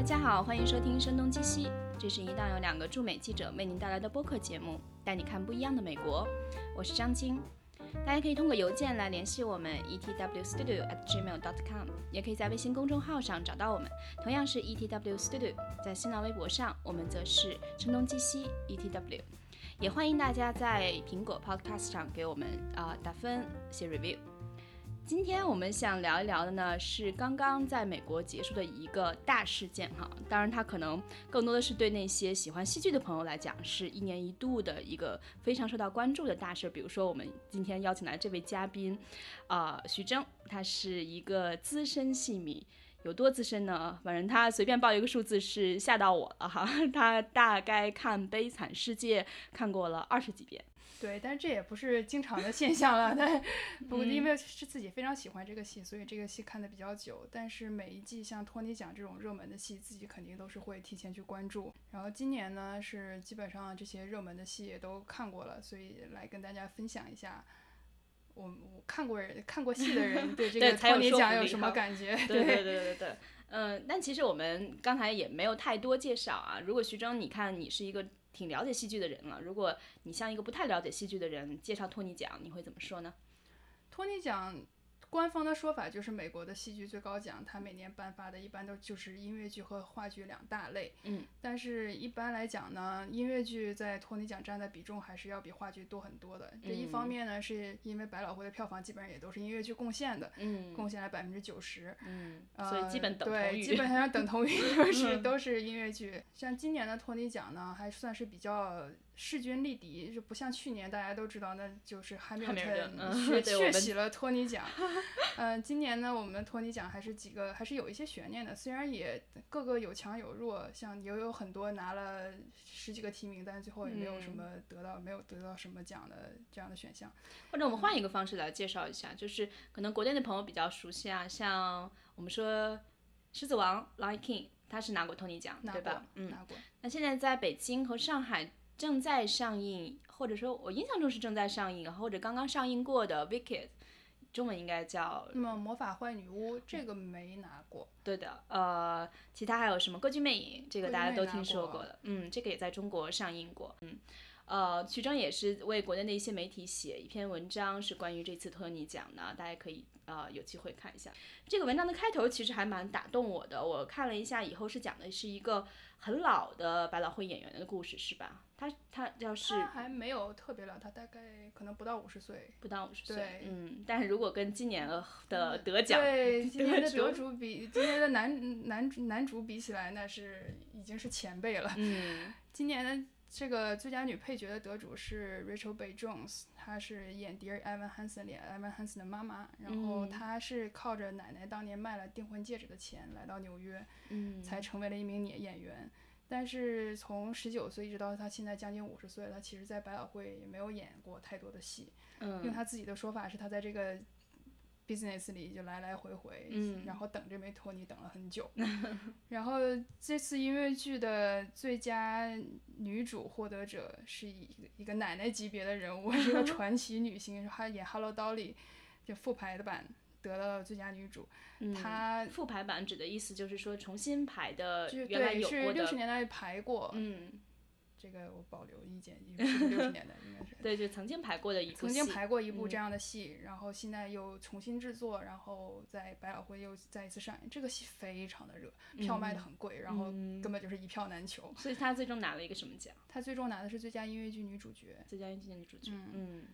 大家好，欢迎收听《声东击西》，这是一档由两个驻美记者为您带来的播客节目，带你看不一样的美国。我是张晶，大家可以通过邮件来联系我们 etwstudio@gmail.com，也可以在微信公众号上找到我们，同样是 etwstudio。在新浪微博上，我们则是声东击西 etw。也欢迎大家在苹果 Podcast 上给我们啊、打分、写 review。今天我们想聊一聊的呢，是刚刚在美国结束的一个大事件哈。当然，它可能更多的是对那些喜欢戏剧的朋友来讲，是一年一度的一个非常受到关注的大事。比如说，我们今天邀请来这位嘉宾，啊、徐峥，他是一个资深戏迷。有多资深呢？反正他随便报一个数字是吓到我了哈。他大概看《悲惨世界》看过了二十几遍。对，但是这也不是经常的现象了。但不过嗯因为是自己非常喜欢这个戏，所以这个戏看的比较久。但是每一季像托尼奖这种热门的戏，自己肯定都是会提前去关注。然后今年呢，是基本上这些热门的戏也都看过了，所以来跟大家分享一下。我我看过人看过戏的人对 这个托尼奖有什么感觉？对对对对对，嗯，但其实我们刚才也没有太多介绍啊。如果徐峥，你看你是一个挺了解戏剧的人了，如果你向一个不太了解戏剧的人介绍托尼奖，你会怎么说呢？托尼奖官方的说法就是美国的戏剧最高奖，它每年颁发的一般都就是音乐剧和话剧两大类。嗯，但是一般来讲呢，音乐剧在托尼奖占的比重还是要比话剧多很多的。这一方面呢，是因为百老汇的票房基本上也都是音乐剧贡献的，嗯贡献了百分之九十。嗯，呃，所以基本等同对，于基本上等同于 就是都是音乐剧。像今年的托尼奖呢，还算是比较势均力敌，就不像去年大家都知道，那就是汉密尔汉密尔顿顿嗯血 对我们血洗了托尼奖。嗯、今年呢，我们托尼奖还是几个还是有一些悬念的，虽然也各个有强有弱，像也有很多拿了十几个提名，但是最后也没有什嗯么得到，没有得到什么奖的这样的选项。或者我们换一个方式来介绍一下，就是可能国内的朋友比较熟悉啊，像我们说《狮子王》（Lion King），他是拿过托尼奖，对吧？，嗯，拿过。那现在在北京和上海正在上映，或者说我印象中是正在上映，或者刚刚上映过的《Wicked》，中文应该叫那么魔法坏女巫这个没拿过。对的，呃，其他还有什么《歌剧魅影》，这个大家都听说过过的，嗯，这个也在中国上映过，嗯。呃，徐峥也是为国内的一些媒体写一篇文章，是关于这次托尼奖的，大家可以呃有机会看一下。这个文章的开头其实还蛮打动我的，我看了一下以后是讲的是一个很老的百老汇演员的故事，是吧？他他要是他还没有特别老，他大概可能不到五十岁。不到五十岁对，嗯，但是如果跟今年的 得奖，对，今年的得主比今年的男男主男主比起来，那是已经是前辈了。嗯今年的这个最佳女配角的得主是 Rachel Bay Jones，她是演 Dear Evan Hansen 里 Evan Hansen 的妈妈。然后嗯她是靠着奶奶当年卖了订婚戒指的钱来到纽约，嗯，才成为了一名演演员。但是从十九岁一直到他现在将近五十岁了，她其实在百老汇也没有演过太多的戏。用嗯他自己的说法是，他在这个 business 里就来来回回，嗯然后等这枚托尼等了很久。然后这次音乐剧的最佳女主获得者是一个一个奶奶级别的人物，是个 传奇女星，她演 Hello Dolly 就复排的版得到了最佳女主。嗯她复排版指的意思就是说重新排的就是原来有过的，六十年代排过，嗯，这个我保留意见，因为是六十 年代应该是。对，就曾经排过的一部曾经排过一部这嗯样的戏，然后现在又重新制作，然后在百老汇又再一次上演。这个戏非常的热，票卖的很贵，然后嗯根本就是一票难求。所以她最终拿了一个什么奖？她最终拿的是最佳音乐剧女主角。最佳音乐剧女主角。嗯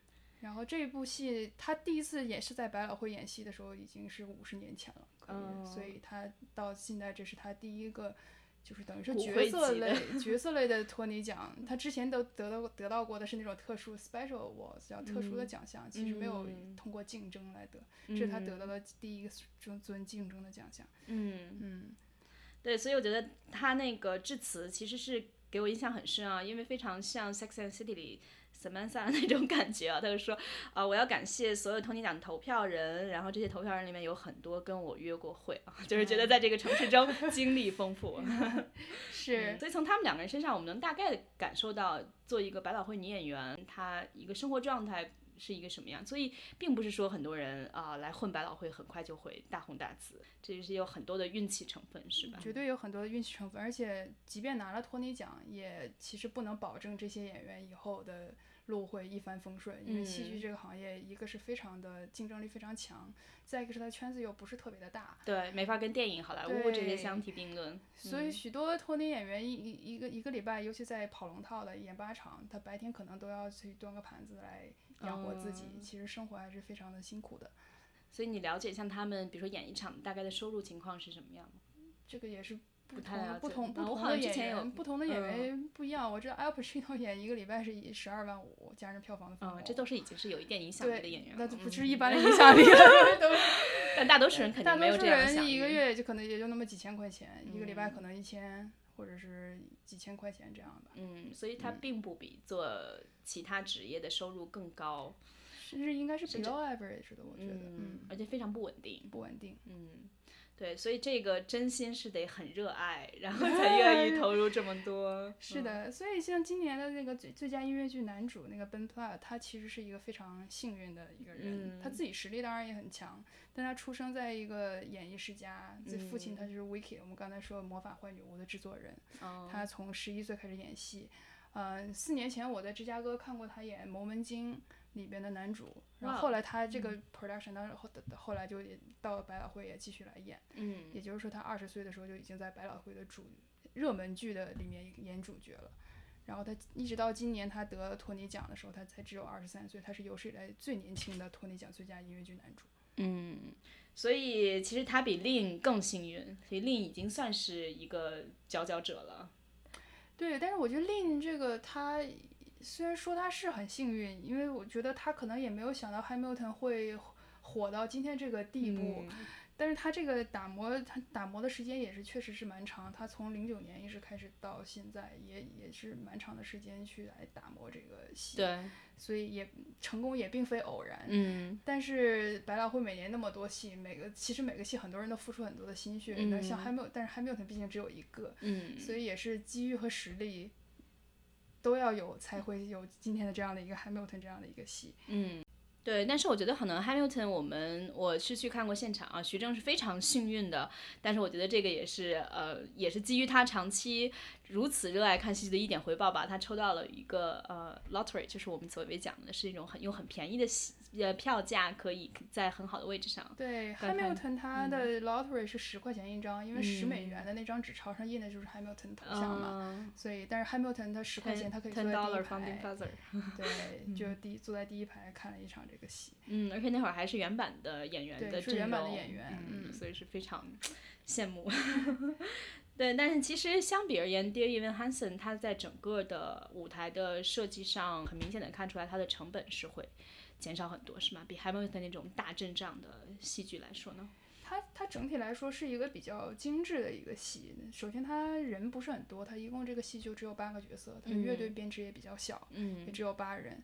然后这部戏他第一次也是在百老汇演戏的时候，已经是五十年前了，所以他到现在这是他第一个。就是等于是角色类 角色类的托尼奖，他之前都得到得到过的是那种特殊 special awards，叫特殊的奖项，其实没有嗯通过竞争来得，这是他得到的第一个尊尊竞争的奖项。嗯，嗯，对，所以我觉得他那个致辞其实是给我印象很深啊，因为非常像《Sex and City》里 Samantha 那种感觉啊。他就说啊、我要感谢所有托尼奖投票人，然后这些投票人里面有很多跟我约过会啊，就是觉得在这个城市中经历丰富。是，所以从他们两个人身上，我们能大概的感受到，做一个百老汇女演员，她一个生活状态是一个什么样。所以并不是说很多人啊、来混百老汇很快就会大红大紫，这是有很多的运气成分，是吧？绝对有很多的运气成分，而且即便拿了托尼奖，也其实不能保证这些演员以后的路会一帆风顺，因为戏剧嗯这个行业，一个是非常的竞争力非常强，再一个是它圈子又不是特别的大，对，没法跟电影、好莱坞这些相提并论。所以许多托尼演员一一一个一个礼拜，尤其在跑龙套的演八场，他白天可能都要去端个盘子来养活自己，嗯其实生活还是非常的辛苦的。所以你了解像他们，比如说演一场大概的收入情况是什么样吗？这个也是不同不同不同的演员，不同的演嗯员不一样。我知道 Al Pacino 演一个礼拜是以十二万五加上票房的嗯，这都是已经是有一点影响力的演员了。那就不嗯是一般 的影响力了，但大多数人肯定没有这样大多数人一个力月就可能也就那么几千块钱，一个礼拜嗯可能一千或者是几千块钱这样吧。嗯，所以他并不比做其他职业的收入更高，甚至应该是 below average 的，我觉得，嗯嗯，，而且非常不稳定，不稳定。嗯，对，所以这个真心是得很热爱，然后 才愿意投入这么多。是的，所以像今年的那个最最佳音乐剧男主那个 Ben Platt，他其实是一个非常幸运的一个人。他嗯自己实力当然也很强，但他出生在一个演艺世家，自父亲他就是 Wiki，、我们刚才说《魔法坏女巫》的制作人，嗯，他从十一岁开始演戏。呃，四年前我在芝加哥看过他演《魔门经》里边的男主，然后后来他这个 production 当然后后来就也到了百老汇也继续来演。嗯也就是说，他二十岁的时候就已经在百老汇的主热门剧的里面演主角了。然后他一直到今年他得托尼奖的时候，他才只有二十三岁，他是有史以来最年轻的托尼奖最佳音乐剧男主。嗯，所以其实他比 Lin 更幸运，所以 Lin 已经算是一个佼佼者了。对，但是我觉得 Lin 这个他虽然说他是很幸运，因为我觉得他可能也没有想到 Hamilton 会火到今天这个地步。嗯但是他这个打磨，他打磨的时间也是确实是蛮长。他从零九年一直开始到现在，也也是蛮长的时间去来打磨这个戏。对，所以也成功也并非偶然。嗯但是百老汇每年那么多戏，每个其实每个戏很多人都付出很多的心血。那、像嗯 Hamilton，但是 Hamilton 毕竟只有一个，嗯，所以也是机遇和实力都要有，才会有今天的这样的一个 Hamilton 这样的一个戏。嗯，对，但是我觉得可能 Hamilton 我们我是去看过现场啊，徐峥是非常幸运的，但是我觉得这个也是呃也是基于他长期如此热爱看戏的一点回报吧，他抽到了一个呃 lottery，就是我们所谓讲的是一种很用很便宜的戏呃票价可以在很好的位置上，对，Hamilton 它的 lottery 是十块钱一张，因为十美元的那张纸钞上印的就是 Hamilton 头像嘛。嗯所以，但是 Hamilton 它十块钱，它可以坐在第一排 对，就第一坐在第一排看了一场这个戏。嗯，而且那会儿还是原版的演员的是原版的演员嗯，嗯所以是非常羡慕。对，但是其实相比而言，Dear Evan Hansen 他在整个的舞台的设计上，很明显的看出来他的成本是会减少很多，是吗？比 Hamilton 那种大阵仗的戏剧来说呢？它它整体来说是一个比较精致的一个戏。首先，它人不是很多，它一共这个戏就只有八个角色，它的乐队嗯编制也比较小，也嗯只有八人。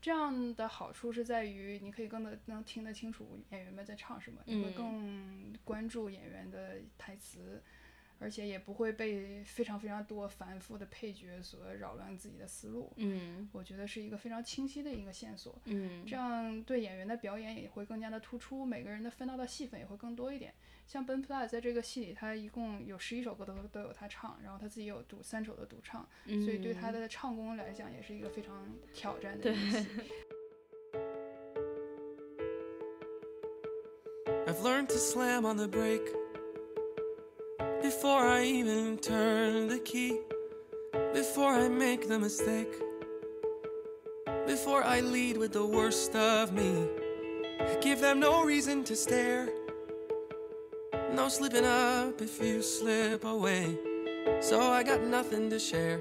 这样的好处是在于，你可以更的能听得清楚演员们在唱什么，你会嗯更关注演员的台词，而且也不会被非常非常多繁复的配角所扰乱自己的思路。嗯我觉得是一个非常清晰的一个线索。嗯这样对演员的表演也会更加的突出，每个人的分到的戏份也会更多一点。像 Ben Platt 在这个戏里，他一共有十一首歌都都有他唱，然后他自己有独三首的独唱，嗯，所以对他的唱功来讲也是一个非常挑战的一个戏。I've learned to slam on the brake before I even turn the key, before I make the mistake, before I lead with the worst of me. Give them no reason to stare, no slipping up if you slip away. So I got nothing to share.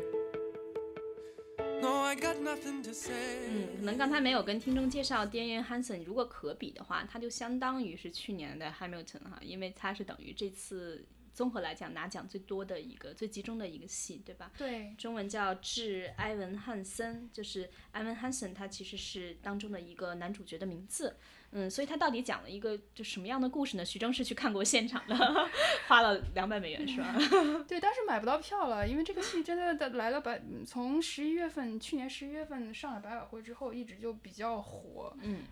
No, I got nothing to say. 嗯，可能刚才没有跟听众介绍 d a n Hansen，如果可比的话，他就相当于是去年的 Hamilton 哈，因为他是等于这次 综合来讲拿奖最多的一个、最集中的一个戏，对吧？对，中文叫《致埃文·汉森》，就是埃文·汉森，他其实是当中的一个男主角的名字。嗯，所以他到底讲了一个就什么样的故事呢？徐峥是去看过现场的，花了两百美元是吧？对，但是买不到票了，因为这个戏真的的来了百，从十一月份，去年十一月份上了百老汇之后，一直就比较火。嗯，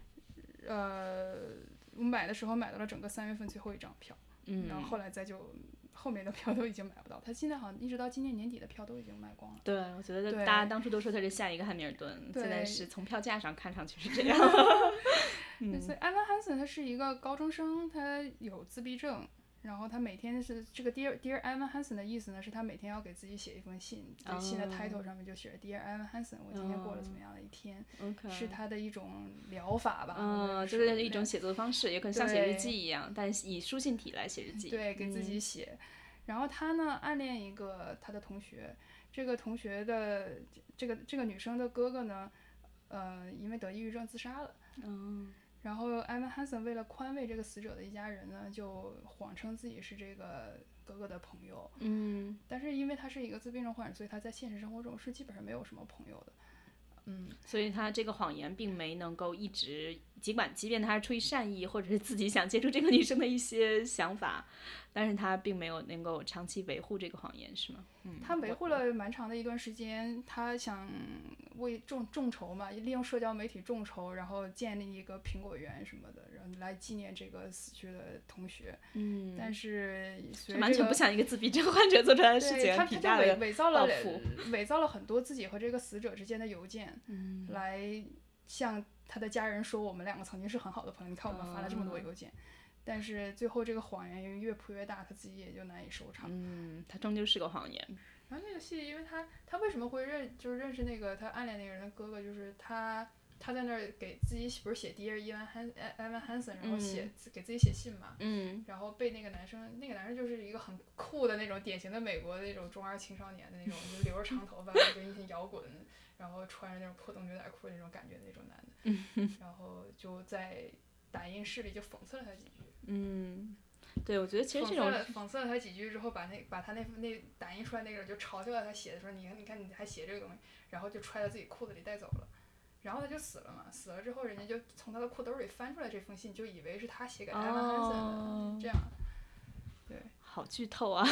呃，我买的时候买到了整个三月份最后一张票，嗯，然后后来再就后面的票都已经买不到，他现在好像一直到今年年底的票都已经卖光了。对，我觉得大家当初都说他是下一个汉密尔顿，现在是从票价上看上去是这 样。嗯，所以艾文汉森他是一个高中生，他有自闭症，然后他每天是这个 Dear Dear Evan Hansen 的意思呢，是他每天要给自己写一封信，这信的哦 title 上面就写着 Dear Evan Hansen，我今天过了怎么样的一天是他的一种疗法吧，嗯，就是是一种写作方式，也可能像写日记一样，但以书信体来写日记。对，给自己嗯写。然后他呢暗恋一个他的同学，这个同学的这个这个女生的哥哥呢，呃，因为得抑郁症自杀了。嗯然后艾文·汉森为了宽慰这个死者的一家人呢，就谎称自己是这个哥哥的朋友。嗯但是因为他是一个自闭症患者，所以他在现实生活中是基本上没有什么朋友的。嗯，所以他这个谎言并没能够一直，尽管即便他是出于善意，或者是自己想接触这个女生的一些想法，但是他并没有能够长期维护这个谎言，是吗？嗯，他维护了蛮长的一段时间，他想为众众筹嘛，利用社交媒体众筹，然后建立一个苹果园什么的，来纪念这个死去的同学。嗯，但是完全不像一个自闭症患者做出来的事对情，他他就伪伪造了伪造了很多自己和这个死者之间的邮件，嗯来向他的家人说我们两个曾经是很好的朋友。你看我们发了这么多哦邮件，但是最后这个谎言越铺越大，他自己也就难以收场。嗯，他终究是个谎言。然后那个戏，因为他他为什么会认就是认识那个他暗恋那个人的哥哥，就是他他在那儿给自己不是写 Dear Evan Han Evan Hansen，然后写、给自己写信嘛。嗯然后被那个男生，那个男生就是一个很酷的那种典型的美国的那种中二青少年的那种，就留着长头发，就一些摇滚，然后穿着那种破洞牛仔裤那种感觉的那种男的，然后就在打印室里就讽刺了他几句，嗯，对，我觉得其实这种了讽刺了他几句之后，把那把他那那打印出来那个人就嘲笑了他写的说，你看你看你还写这个东西，然后就揣到自己裤子里带走了。然后他就死了嘛，死了之后，人家就从他的裤兜里翻出来这封信，就以为是他写给艾文汉森的，哦这样。对，好剧透啊，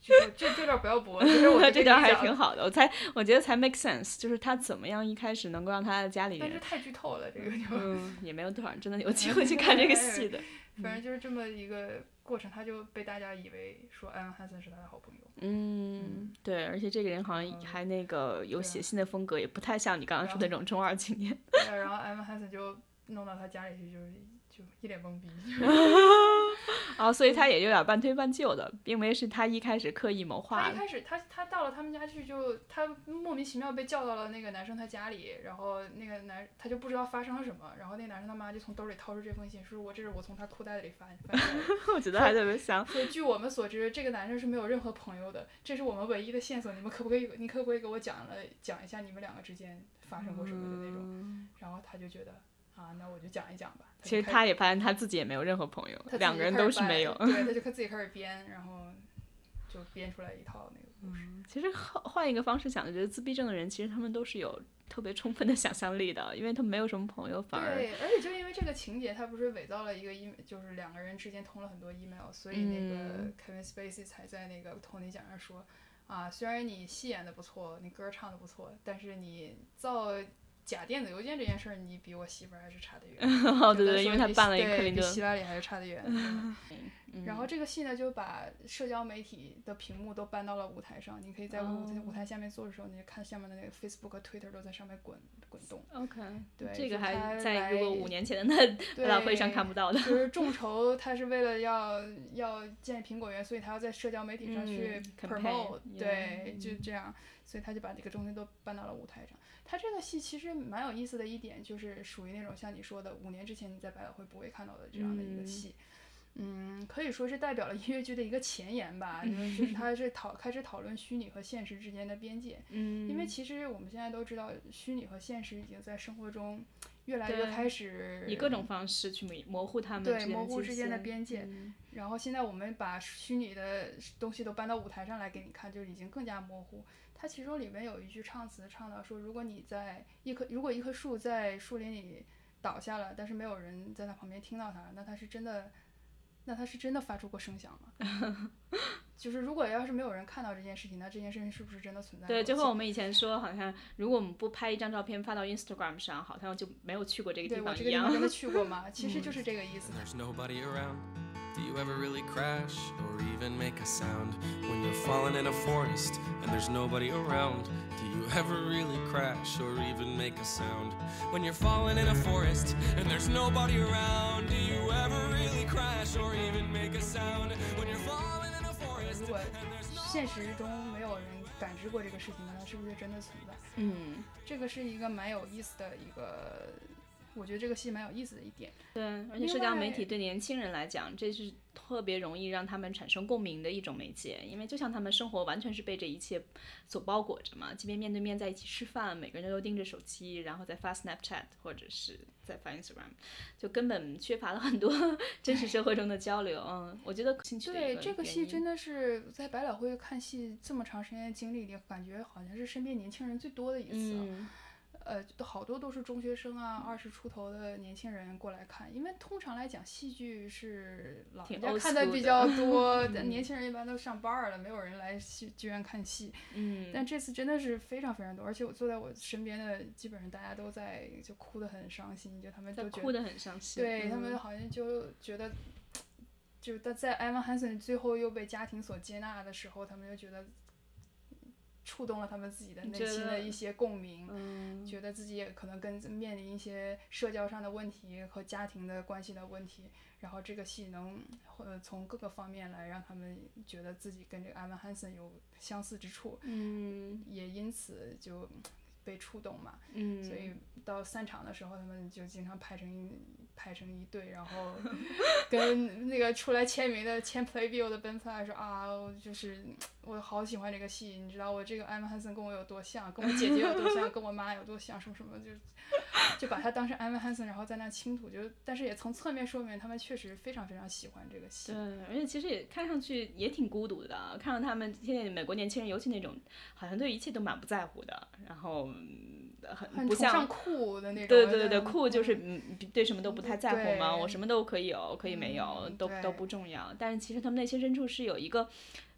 就这这段不要播，其实我 这段还是挺挺好的。我才我觉得才 make sense，就是他怎么样一开始能够让他的家里人，但是太剧透了，这个就，嗯，也没有多少人真的有 机会去看这个戏的。反正就是这么一个过程，他就被大家以为说艾文汉森是他的好朋友。嗯，对，而且这个人好像还那个有写信的风格，也不太像你刚刚说的那种中二青年。然后艾文汉森就弄到他家里去，就是就一脸懵逼。啊，所以他也有点半推半就的，并没是他一开始刻意谋划的。他一开始他他到了他们家去就他莫名其妙被叫到了那个男生他家里，然后那个男他就不知道发生了什么，然后那个男生他妈就从兜里掏出这封信，说我这是我从他裤袋里翻翻出来的。我觉得还特别香。说据我们所知，这个男生是没有任何朋友的，这是我们唯一的线索。你们可不可以，你可不可以给我讲了讲一下你们两个之间发生过什么的那种？嗯然后他就觉得啊，那我就讲一讲吧。其实他也发现他自己也没有任何朋友两个人都是没有。对，他就自己开始编，然后就编出来一套那个故事。其实换换一个方式想，我觉得自闭症的人其实他们都是有特别充分的想象力的，因为他们没有什么朋友，反而对，而且就因为这个情节，他不是伪造了一个 email，就是两个人之间通了很多 email，所以那个嗯 Kevin Spacey 才在那个托尼奖上说，啊，虽然你戏演的不错，你歌唱的不错，但是你造假电子邮件这件事儿，你比我媳妇儿还是差得远。哦，对对，因为他办了一个对克林顿，比希拉里还是差得远。然后这个戏呢，就把社交媒体的屏幕都搬到了舞台上，你可以在舞台、哦舞台下面坐的时候，你就看下面的那个 Facebook 和 Twitter 都在上面滚滚动。OK，对，这个还在如果五年前的那百老汇上看不到的。就是众筹，他是为了要要建苹果园，所以他要在社交媒体上去嗯 campaign，promote，、yeah，对，嗯就这样，所以他就把这个中心都搬到了舞台上。他这个戏其实蛮有意思的一点，就是属于那种像你说的，五年之前你在百老汇不会看到的这样的一个嗯戏。嗯，可以说是代表了音乐剧的一个前沿吧，就是就 是它是讨开始讨论虚拟和现实之间的边界，嗯，因为其实我们现在都知道，虚拟和现实已经在生活中越来越开始以各种方式去模模糊他们对模糊之间的边界嗯然后现在我们把虚拟的东西都搬到舞台上来给你看，就已经更加模糊。它其中里面有一句唱词唱到说，如果你在一棵如果一棵树在树林里倒下了，但是没有人在它旁边听到它，那它是真的，那它是真的发出过声响吗？就是如果要是没有人看到这件事情，那这件事情是不是真的存在？对，就和我们以前说，好像如果我们不拍一张照片发到 Instagram 上，好像就没有去过这个地方一样我这个地方。真的去过吗？其实 就是这个意思 and。there's nobody around. Do you ever really crash or even make a sound when you're falling in a forest and there's nobody around? Do you ever really crash or even make a sound when you're falling in a forest and there's nobody around? Do you ever really crash or even make a sound when you're falling in a forest 如果 and there's no 现实中没有人感知过这个事情，那它是不是真的存在？嗯，这个是一个蛮有意思的一个， 我觉得这个戏蛮有意思的一点。对，而且社交媒体对年轻人来讲，这是特别容易让他们产生共鸣的一种媒介，因为就像他们生活完全是被这一切所包裹着嘛，即便面对面在一起吃饭，每个人都盯着手机，然后在发 Snapchat 或者是在发 Instagram，就根本缺乏了很多 真实社会中的交流。嗯，我觉得兴趣对这个戏真的是在百老汇看戏这么长时间的经历里，感觉好像是身边年轻人最多的一次、呃，都好多都是中学生啊，二十出头的年轻人过来看，因为通常来讲，戏剧是老挺人家看的比较 多，年轻人一般都上班儿了，没有人来戏剧院看戏。嗯，但这次真的是非常非常多，而且我坐在我身边的，基本上大家都在就哭得很伤心，就他们都觉得，哭得很伤心。对、他们嗯好像就觉得，就在在艾文汉森最后又被家庭所接纳的时候，他们就觉得触动了他们自己的内心的一些共鸣。嗯，觉得自己也可能跟面临一些社交上的问题和家庭的关系的问题，然后这个戏能呃从各个方面来让他们觉得自己跟这个艾文汉森有相似之处，嗯也因此就被触动嘛。嗯，所以到散场的时候，他们就经常拍成一排成一队，然后跟那个出来签名的签 playbill 的 Ben 说啊，就是我好喜欢这个戏，你知道我这个艾文汉森跟我有多像，跟我姐姐有多像，跟我妈有多像，什么什么就就把他当成艾文汉森，然后在那倾吐，就但是也从侧面说明他们确实非常非常喜欢这个戏。对，而且其实也看上去也挺孤独的，看到他们现在美国年轻人，尤其那种好像对一切都蛮不在乎的，然后嗯很不像。酷的那种，对对对对，嗯酷就是嗯，对什么都不太在乎嘛，我什么都可以有，可以没有，嗯都都不重要。但是其实他们内心深处是有一个，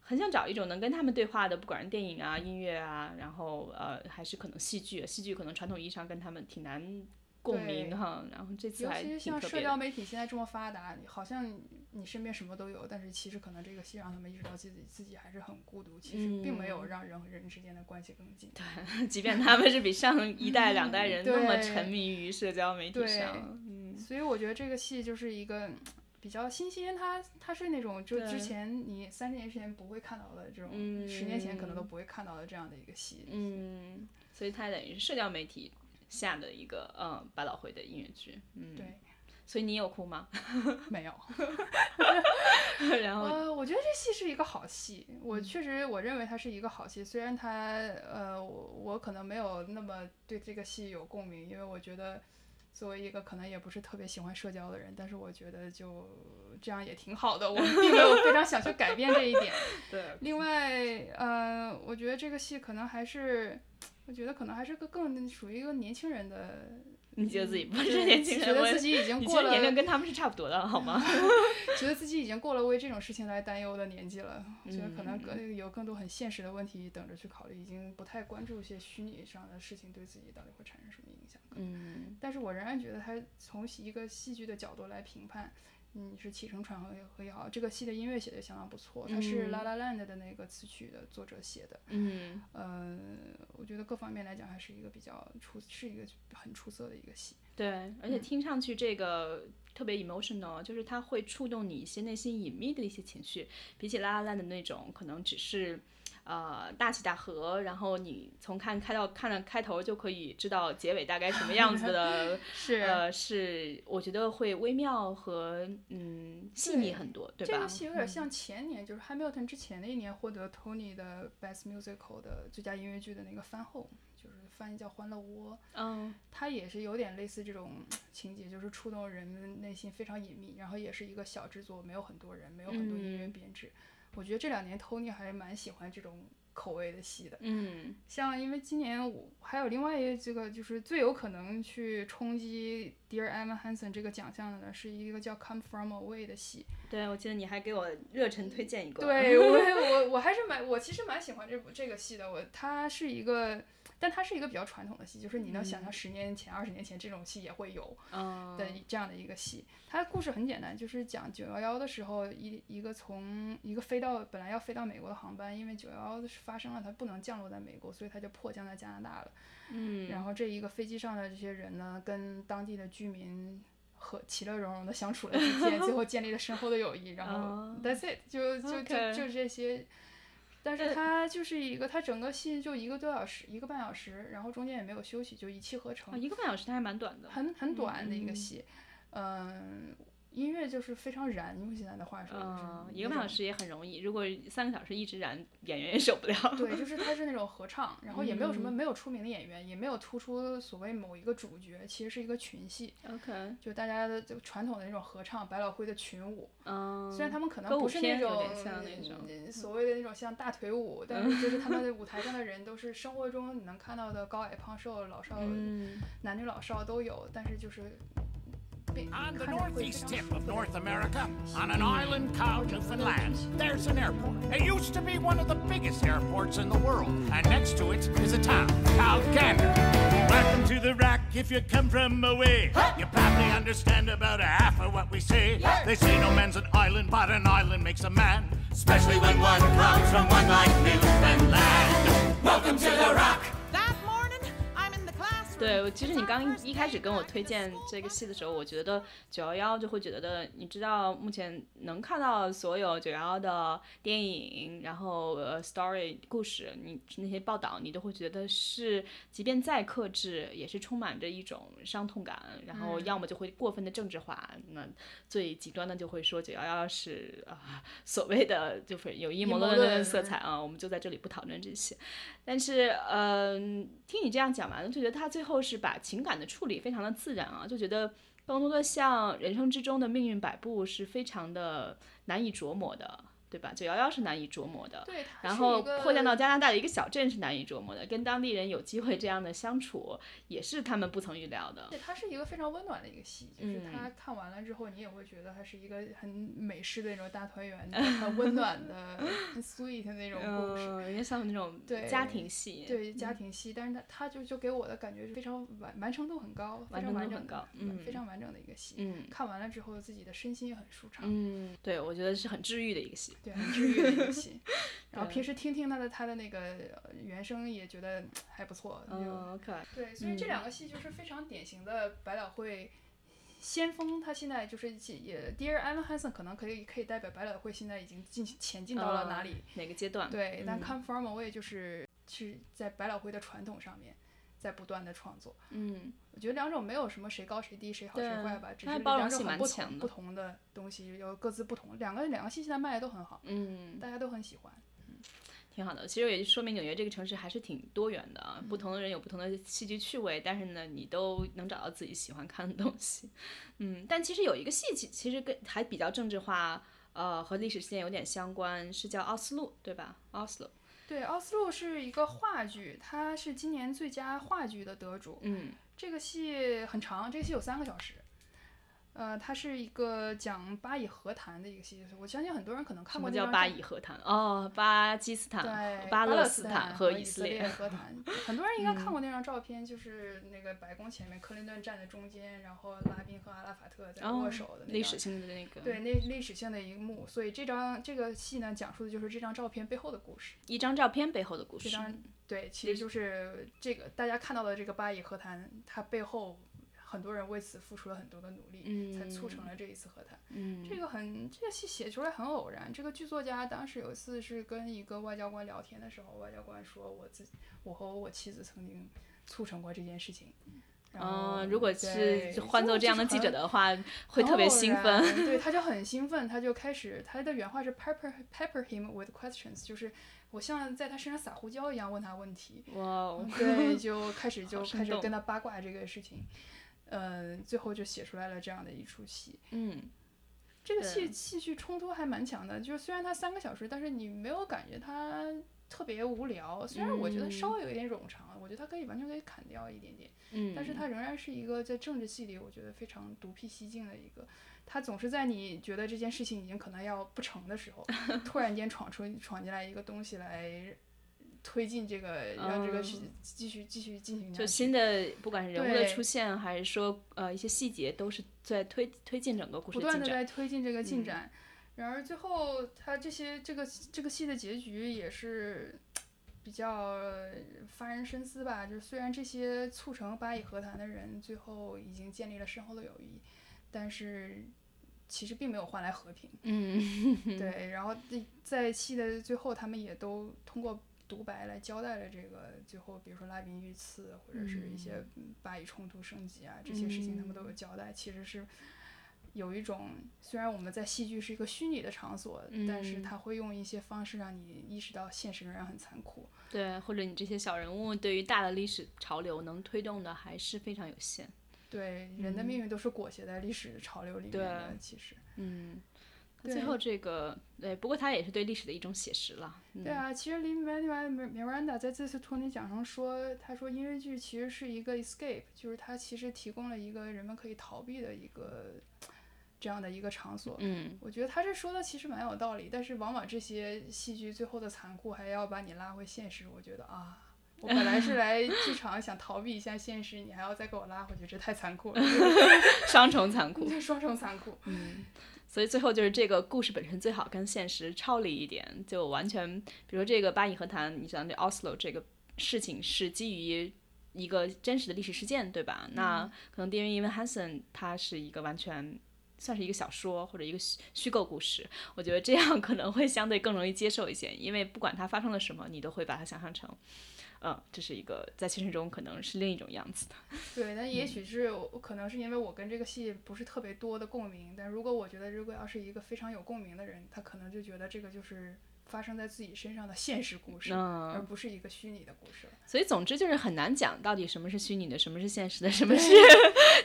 很想找一种能跟他们对话的，不管是电影啊、音乐啊，然后呃，还是可能戏剧，戏剧可能传统意义上跟他们挺难共鸣对哈。然后这次尤其是像社。交媒体现在这么发达，好像你身边什么都有，但是其实可能这个戏让他们意识到自己自己还是很孤独，其实并没有嗯让人和人之间的关系更近。即便他们是比上一代、两代人那么沉迷于社交媒体上，嗯，所以我觉得这个戏就是一个。比较新鲜，它它是那种就之前你三十年之前不会看到的这种，嗯十年前可能都不会看到的这样的一个戏。嗯，所以它等于是社交媒体下的一个嗯百老汇的音乐剧，嗯，对，所以你有哭吗？没有。然后呃，我觉得这戏是一个好戏，我嗯确实我认为它是一个好戏，虽然它呃我我可能没有那么对这个戏有共鸣，因为我觉得作为一个可能也不是特别喜欢社交的人，但是我觉得就这样也挺好的，我并没有非常想去改变这一点。对，另外，呃，我觉得这个戏可能还是，我觉得可能还是个更属于一个年轻人的，你觉得自己不是年轻人，觉得自己已经过了年龄跟他们是差不多的，好吗？觉得自己已经过了为这种事情来担忧的年纪了，我觉得可能嗯更有更多很现实的问题等着去考虑，已经不太关注一些虚拟上的事情对自己到底会产生什么影响。嗯但是我仍然觉得他从一个戏剧的角度来评判，嗯，是起承转合也好，这个戏的音乐写的相当不错，它是嗯 La La Land 的那个词曲的作者写的，嗯呃，我觉得各方面来讲还是一个比较出，是一个很出色的一个戏。对，而且嗯听上去这个特别 emotional，就是它会触动你一些内心隐秘的一些情绪，比起拉拉烂的那种，可能只是呃大起大合，然后你从看开到看了开头就可以知道结尾大概什么样子的，是呃是我觉得会微妙和嗯细腻很多，对吧？这个戏有点像前年，就是《Hamilton》之前的一年获得 Tony 的 Best Musical 的最佳音乐剧的那个番后，就是翻译叫《欢乐窝》。嗯它也是有点类似这种情节，就是触动人们内心非常隐秘，然后也是一个小制作，没有很多人，没有很多音乐嗯编制。我觉得这两年 Tony 还是蛮喜欢这种口味的戏的。嗯像因为今年我还有另外一个这个就是最有可能去冲击 Dear Evan Hansen 这个奖项的呢，是一个叫 Come From Away 的戏。对，我记得你还给我热忱推荐一个，对我 我我还是蛮我其实蛮喜欢这部这个戏的。我它是一个，但它是一个比较传统的戏，就是你能想象十年前、二十年前这种戏也会有嗯的这样的一个戏。它的故事很简单，就是讲九幺幺的时候，一一个从一个飞到本来要飞到美国的航班，因为九幺幺发生了，它不能降落在美国，所以它就迫降在加拿大了。嗯，然后这一个飞机上的这些人呢，跟当地的居民和其乐融融的相处了几天，最后建立了深厚的友谊。然后、哦 that's it，就就就就这些。但是呃它就是一个，它整个戏就一个多小时，一个半小时，然后中间也没有休息，就一气呵成啊，一个半小时它还蛮短的，很很短的一个嗯戏。嗯，音乐就是非常燃，用现在的话说，嗯，一个半小时也很容易，如果三个小时一直燃，演员也受不了。对，就是他是那种合唱，然后也没有什么嗯。没有出名的演员，也没有突出所谓某一个主角，其实是一个群戏，OK，就大家的就传统的那种合唱，百老汇的群舞。嗯，虽然他们可能不是那种点像那种。嗯所谓的那种像大腿舞，但是就是他们的舞台上的人都是生活中你能看到的高矮胖瘦、老少、嗯，男女老少都有，但是就是并 On the northeast tip of North America, on an island called Newfoundland, there's an airport. It used to be one of the biggest airports in the world, and next to it is a town called Gander. Welcome to the rack if you come from away. Huh? You probably understand about a half of what we say. Yeah. They say no man's an island, but an island makes a man. Especially when one comes from one like Newfoundland. Welcome to the rock. 对，其实你刚一开始跟我推荐这个戏的时候，我觉得九幺幺就会觉得，你知道目前能看到所有九幺幺的电影，然后呃 story 故事，你那些报道，你都会觉得是，即便再克制，也是充满着一种伤痛感，然后要么就会过分的政治化，那最极端的就会说九幺幺是啊、所谓的就是有阴谋论色彩啊，我们就在这里不讨论这些。但是，嗯、听你这样讲完了，就觉得他最后是把情感的处理非常的自然啊，就觉得更多的像人生之中的命运摆布是非常的难以琢磨的，对吧？九幺幺是难以琢磨的，对，它然后是一个迫降到加拿大的一个小镇是难以琢磨的，跟当地人有机会这样的相处，也是他们不曾预料的。对，它是一个非常温暖的一个戏，就是嗯它看完了之后，你也会觉得它是一个很美式的那种大团圆的、很温暖的、很 sweet 的那种故事。有点像那种对家庭戏，对家庭戏，但是它它就就给我的感觉是非常完完成度很高，非完成度很常完整高嗯非常完整的一个戏。嗯看完了之后，自己的身心也很舒畅，嗯，对，我觉得是很治愈的一个戏。对，很治愈的游戏。然后平时听听他的他的那个呃原声，也觉得还不错。就嗯，OK，对，所以这两个戏就是非常典型的百老汇先锋。他现在就是也，Dear Evan Hansen 可能可以可以代表百老汇现在已经进前进到了哪里？哪个阶段？对，但嗯 Come From Away 就是是在百老汇的传统上面在不断的创作。嗯，我觉得两种没有什么谁高谁低，谁好谁坏吧，只是两种很不同不同的东西，有各自不同。两个两个戏现在卖的都很好，嗯，大家都很喜欢。挺好的。其实也说明纽约这个城市还是挺多元的啊，不同的人有不同的戏剧趣味，但是呢，你都能找到自己喜欢看的东西。嗯，但其实有一个戏其其实跟还比较政治化，呃，和历史事件有点相关，是叫奥斯陆，对吧？奥斯陆。对，奥斯陆是一个话剧，它是今年最佳话剧的得主。嗯这个戏很长，这个戏有三个小时。呃，它是一个讲巴以和谈的一个戏，我相信很多人可能看什么叫巴以和谈？哦，巴基斯坦、对，巴勒斯坦和以色列。和谈，很多人应该看过那张照片，就是那个白宫前面，克林顿站在中间，然后拉宾和阿拉法特在握哦手的那张历史性的那个，对，那历史性的一幕。所以这张这个戏呢，讲述的就是这张照片背后的故事。一张照片背后的故事。这张对，其实就是这个大家看到的这个巴以和谈，它背后很多人为此付出了很多的努力，才促成了这一次和谈。嗯，这个很，这个戏写出来很偶然。这个剧作家当时有一次是跟一个外交官聊天的时候，外交官说：“我自己，我和我妻子曾经促成过这件事情。”然后，嗯，如果是换做这样的记者的话，会特别兴奋。对，他就很兴奋，他就开始，他的原话是 pepper pepper him with questions，就是我像在他身上撒胡椒一样问他问题。哇哦，对，就开始就开始跟他八卦这个事情，嗯，最后就写出来了这样的一出戏。嗯，这个戏戏剧冲突还蛮强的，就是虽然它三个小时，但是你没有感觉它特别无聊。虽然我觉得稍微有一点冗长，我觉得它可以完全可以砍掉一点点，嗯，但是它仍然是一个在政治戏里我觉得非常独辟蹊径的一个。它总是在你觉得这件事情已经可能要不成的时候，突然间闯出闯进来一个东西来。推进这个，让这个事嗯继续继续进行下就去。新的，不管是人物的出现，还是说呃一些细节，都是在推推进整个故事不断的。在推进这个嗯进展。然而最后，他这些这个这个戏的结局也是比较发人深思吧。就是虽然这些促成巴以和谈的人最后已经建立了深厚的友谊，但是其实并没有换来和平。嗯，对，然后在在戏的最后，他们也都通过独白来交代了这个最后，比如说拉宾遇刺，或者是一些嗯巴以冲突升级啊这些事情，他们都有交代。其实是有一种，虽然我们在戏剧是一个虚拟的场所，但是嗯他会用一些方式让你意识到现实仍然很残酷。对，或者你这些小人物对于大的历史潮流能推动的还是非常有限。对，人的命运都是裹挟在历史潮流里面的，对其实。嗯，对最后这个对，不过它也是对历史的一种写实了。嗯、对啊，其实林 Miranda 在这次托尼奖上说，他说音乐剧其实是一个 escape，就是它其实提供了一个人们可以逃避的一个这样的一个场所。嗯，我觉得他这说的其实蛮有道理，但是往往这些戏剧最后的残酷还要把你拉回现实，我觉得啊。我本来是来剧 场想逃避一下现实，你还要再给我拉回去，这太残酷了，双重残酷。对双重残酷。所以最后就是这个故事本身最好跟现实超离一点，就完全，比如说这个巴以和谈，你想这 Oslo 这个事情是基于一个真实的历史事件，对吧？那可能 David Evan Hansen 他是一个完全算是一个小说或者一个虚虚构故事，我觉得这样可能会相对更容易接受一些，因为不管它发生了什么，你都会把它想象成。嗯，这是一个在现实中可能是另一种样子的。对，但嗯也许是我可能是因为我跟这个戏不是特别多的共鸣，但如果我觉得如果要是一个非常有共鸣的人，他可能就觉得这个就是发生在自己身上的现实故事，嗯而不是一个虚拟的故事。所以总之就是很难讲到底什么是虚拟的，什么是现实的，什么是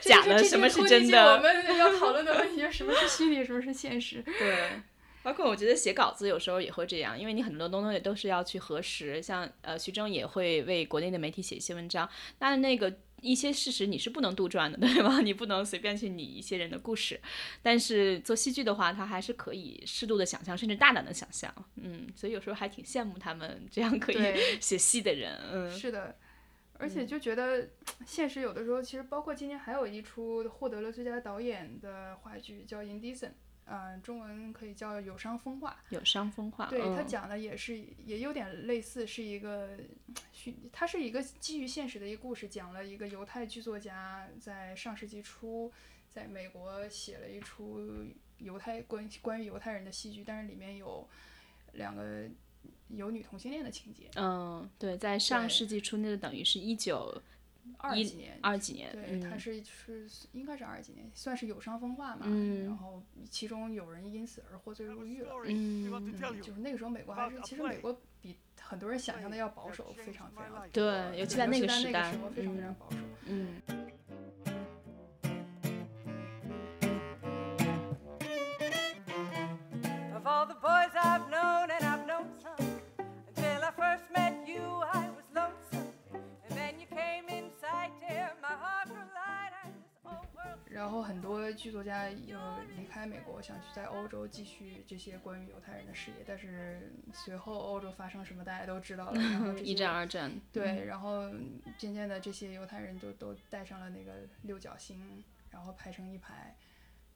假的，什么是真的我。们要讨论的问题是什么是虚拟，什么是现实。对。包括我觉得写稿子有时候也会这样，因为你很多东西都是要去核实，像呃徐峥也会为国内的媒体写一些文章，那那个一些事实你是不能杜撰的，对吧？你不能随便去拟一些人的故事，但是做戏剧的话，他还是可以适度的想象，甚至大胆的想象，嗯，所以有时候还挺羡慕他们这样可以 写戏的人，嗯，是的，而且就觉得现实有的时候，其实包括今年还有一出获得了最佳导演的话剧叫《Indecent》，嗯，中文可以叫《有伤风化》。有伤风化，对他嗯。讲的也是也有点类似，是一个虚，它是一个基于现实的一个故事，讲了一个犹太剧作家在上世纪初在美国写了一出犹太关关于犹太人的戏剧，但是里面有两个有女同性恋的情节，嗯，对，在上世纪初，那就等于是一九一二几年。二几年，对，它嗯是是应该是二几年，算是有伤风化嘛。嗯然后其中有人因此而获罪入狱了。嗯，嗯，就是那个时候美国还是，其实美国比很多人想象的要保守，非常非常多。对尤其在那个个时代非常非常嗯保守。嗯，然后很多剧作家呃离开美国，想去在欧洲继续这些关于犹太人的事业，但是随后欧洲发生什么大家都知道了，然后 一战二战，对，然后渐渐的这些犹太人就都戴上了那个六角星，然后排成一排，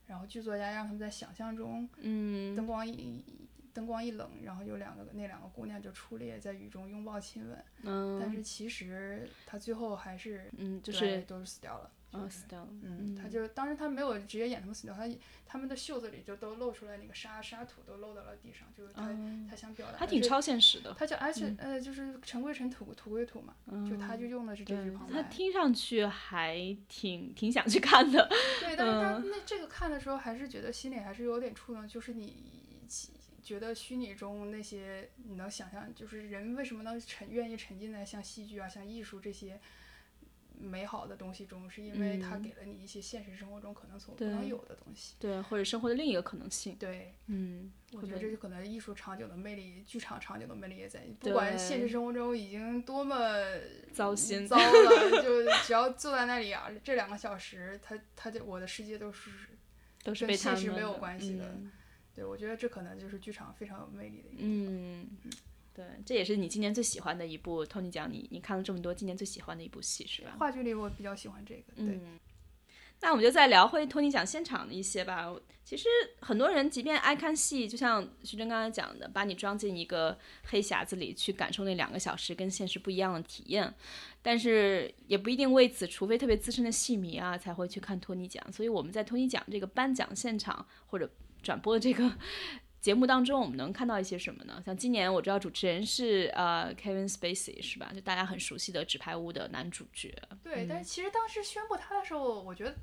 然后剧作家让他们在想象中嗯灯光一灯光一冷，然后有两个那两个姑娘就出列在雨中拥抱亲吻，但嗯是其实他最后还是嗯，就对是都是死掉了。嗯，他就当时他没有直接演他们死掉，他他们的袖子里就都露出来那个沙沙土都露到了地上，就是他、他想表达的是还挺超现实的。他就而且、呃就是尘归尘土土归土嘛，就他就用的是这句旁白。他听上去还挺挺想去看的。对，但是他那这个看的时候还是觉得心里还是有点触动，就是你其觉得虚拟中那些你能想象，就是人为什么能沉愿意沉浸在像戏剧啊、像艺术这些美好的东西中，是因为它嗯。给了你一些现实生活中可能所不能有的东西。对，或者生活的另一个可能性。对，嗯，我觉得这就可能艺术场景的魅力、剧场场景的魅力也在，不管现实生活中已经多么糟心糟了，就只要坐在那里啊，这两个小时，他他就我的世界都是都是跟现实没有关系的嗯。对，我觉得这可能就是剧场非常有魅力的一个地嗯，对，这也是你今年最喜欢的一部。托尼讲你你看了这么多，今年最喜欢的一部戏是吧。？话剧里我比较喜欢这个，对，嗯，那我们就再聊回托尼奖现场的一些吧。其实很多人即便爱看戏，就像徐峥刚才讲的，把你装进一个黑匣子里去感受那两个小时跟现实不一样的体验，但是也不一定为此，除非特别资深的戏迷啊才会去看托尼奖。所以我们在托尼奖这个颁奖现场或者转播这个节目当中，我们能看到一些什么呢？像今年我知道主持人是呃 Kevin Spacey 是吧？就大家很熟悉的《纸牌屋》的男主角。对，但是其实当时宣布他的时候，我觉得。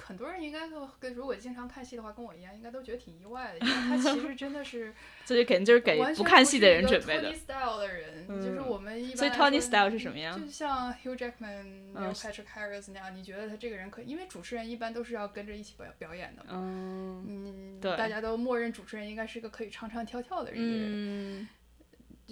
很多人应该都跟如果经常看戏的话，跟我一样，应该都觉得挺意外的，因为他其实真的是 这就肯定就是给不看戏的人准备的 Tony。Style 的人，就是我们一般所以 Tony Style 是什么样就像 Hugh Jackman、Patrick Harris 那样，你觉得他这个人可以？因为主持人一般都是要跟着一起表表演的嘛，嗯嗯，对大家都默认主持人应该是个可以唱唱跳跳的一个人。嗯，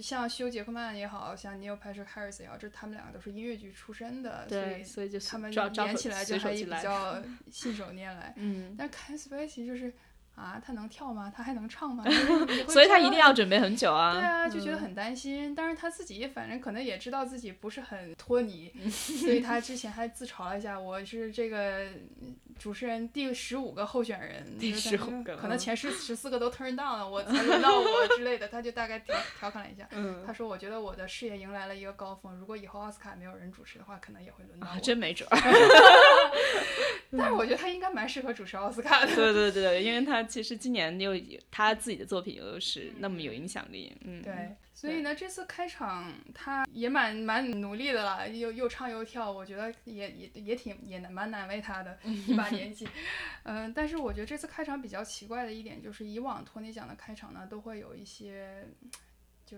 像休·杰克曼也好像 Neil Patrick Harris 也好，这他们两个都是音乐剧出身的，所，以所以就他们招招手演起来就还比。较 信手拈来。嗯，但 Spacey 就是啊，他能跳吗？他还能唱吗？所以他一定要准备很久啊。对啊，就觉得很担心。但是他自己反正可能也知道自己不是很托尼，所以他之前还自嘲了一下，我是这个主持人第十五个候选人，第就是15个可能嗯前十十四个都 turn down 了，我才轮到我 之类的。他就大概调调侃了一下，嗯他说我觉得我的事业迎来了一个高峰，如果以后奥斯卡没有人主持的话，可能也会轮到啊，我。真没准儿。但是我觉得他应该蛮适合主持奥斯卡的。对对对对，因为他其实今年又他自己的作品又是那么有影响力。嗯，对，所以呢，这次开场他也蛮蛮努力的了，又又唱又跳，我觉得也也也挺也蛮难为他的，一把 年纪。嗯、但是我觉得这次开场比较奇怪的一点就是，以往托尼奖的开场呢，都会有一些就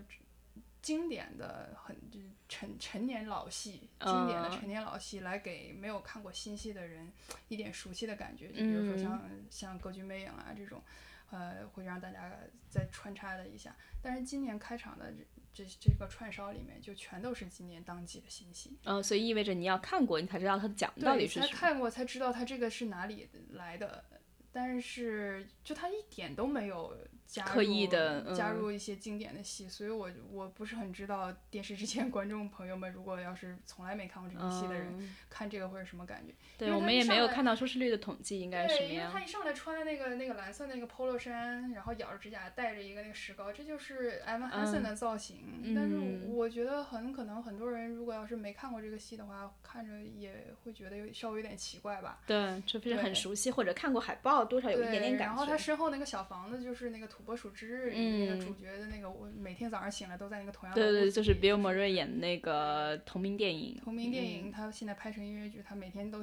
经典的很就是陈陈年老戏，经典的嗯陈年老戏，来给没有看过新戏的人一点熟悉的感觉。就比如说嗯像、像歌剧魅影啊这种，呃，会让大家再穿插了一下。但是今年开场的这这这个串烧里面，就全都是今年当季的新戏。嗯，所以意味着你要看过，你才知道他讲的到，底是什么。才看过才知道它这个是哪里来的。但是就它一点都没有加入刻意地加嗯入一些经典的戏，所以我我不是很知道电视之前 观众朋友们如果要是从来没看过这个戏的人、嗯看这个会是什么感觉？对我们也没有看到收视率的统计，应该是什对，么样因为他？一上来穿的那个那个蓝色那个 polo 衫，然后咬着指甲，戴着一个那个石膏，这就是 Evan Hansen 的造型。但是嗯我觉得很可能很多人如果要是没看过这个戏的话，看着也会觉得有稍微有点奇怪吧。对，除非是很熟悉或者看过海报，多少有一点点对，感然后他。身后那个小房子就是那个土拨鼠之日里那个主角的那个，我每天早上醒来都在那个同样的对对，就是 Bill Murray 演的那个同名电影。同名电嗯影，他现在拍成音乐剧，他每天都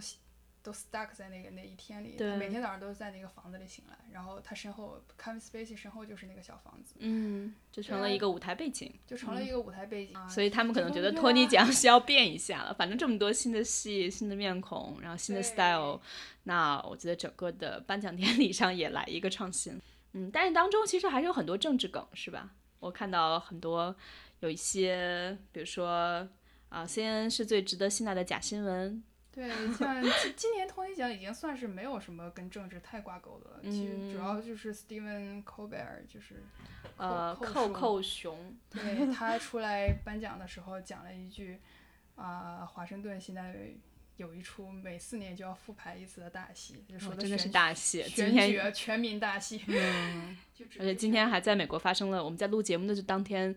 都 stuck 在那个那一天里，他对每天早上都是在那个房子里醒来，然后他身后 Kevin Spacey 身后就是那个小房子，嗯，就成了一个舞台背景。就成了一个舞台背景。所以他们可能觉得托尼奖是要变一下了。反正这么多新的戏、新的面孔，然后新的 style，那我觉得整个的颁奖典礼上也来一个创新。嗯，但是当中其实还是有很多政治梗，是吧？我看到很多有一些，比如说啊，CNN 是最值得信赖的假新闻，对，像今今年托尼奖已经算是没有什么跟政治太挂钩的了，其实主要就是 Stephen Colbert 就是呃，扣扣熊，对他出来颁奖的时候讲了一句，啊、华盛顿现在有一出每四年就要复排一次的大戏，就说哦真的是大戏。今选天举全民大戏。嗯，而且今天还在美国发生了，我们在录节目的这当天，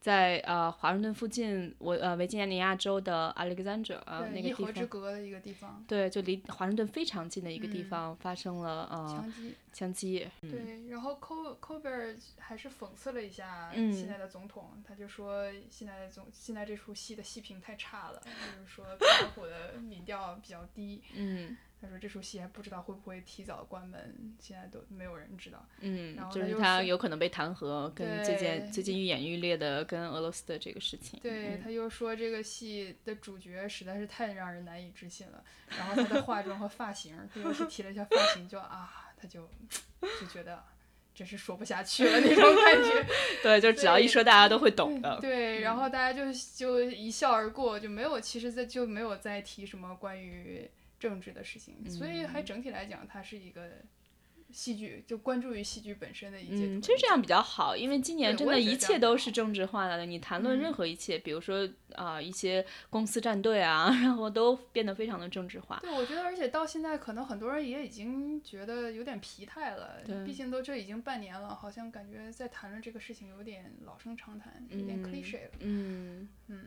在呃华盛顿附近，我呃维吉尼亚州的 Alexandria 呃那个地方，隔的一个地方，对，就离华盛顿非常近的一个地嗯方发生了呃枪击。枪击。对，然后 Cobert 还是讽刺了一下嗯现在的总统，他就说现在的总现在这出戏的戏评太差了，就是说 特朗普的民调比较低。嗯他说这出戏还不知道会不会提早关门，现在都没有人知道。嗯然，后就是他有可能被弹劾，跟最近最近愈演愈烈的跟俄罗斯的这个事情。对，嗯他又说这个戏的主角实在是太让人难以置信了，然后他的化妆和发型，他又是提了一下发型，就啊，他就就觉得真是说不下去了那种感觉。对，就只要一说，大家都会懂的。对，然后大家就就一笑而过，就没有其实在就没有再提什么关于政治的事情，所以嗯还整体来讲，它是一个戏剧，就关注于戏剧本身的一些。嗯，其实这样比较好，因为今年真的一切都是政治化的。你谈论任嗯何一切，比如说啊、一些公司战队啊，然后都变得非常的政治化。对，我觉得，而且到现在，可能很多人也已经觉得有点疲态了。对毕竟都这已经半年了，好像感觉在谈论这个事情有点老生常谈，有点 cliche 了。嗯，嗯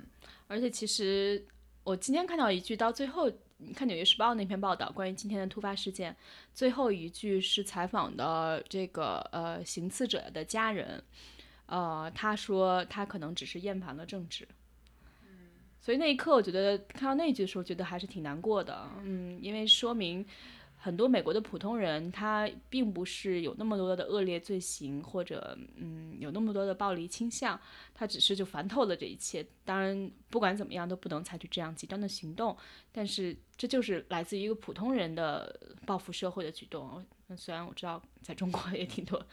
而且其实我今天看到一句，到最后你看《纽约时报》那篇报道，关于今天的突发事件，最后一句是采访的这个呃行刺者的家人，呃，他说他可能只是厌烦了政治。所以那一刻，我觉得看到那句的时候，觉得还是挺难过的，嗯，因为说明很多美国的普通人，他并不是有那么多的恶劣罪行，或者嗯有那么多的暴力倾向，他只是就烦透了这一切。当然，不管怎么样都不能采取这样极端的行动，但是这就是来自于一个普通人的报复社会的举动。虽然我知道在中国也挺多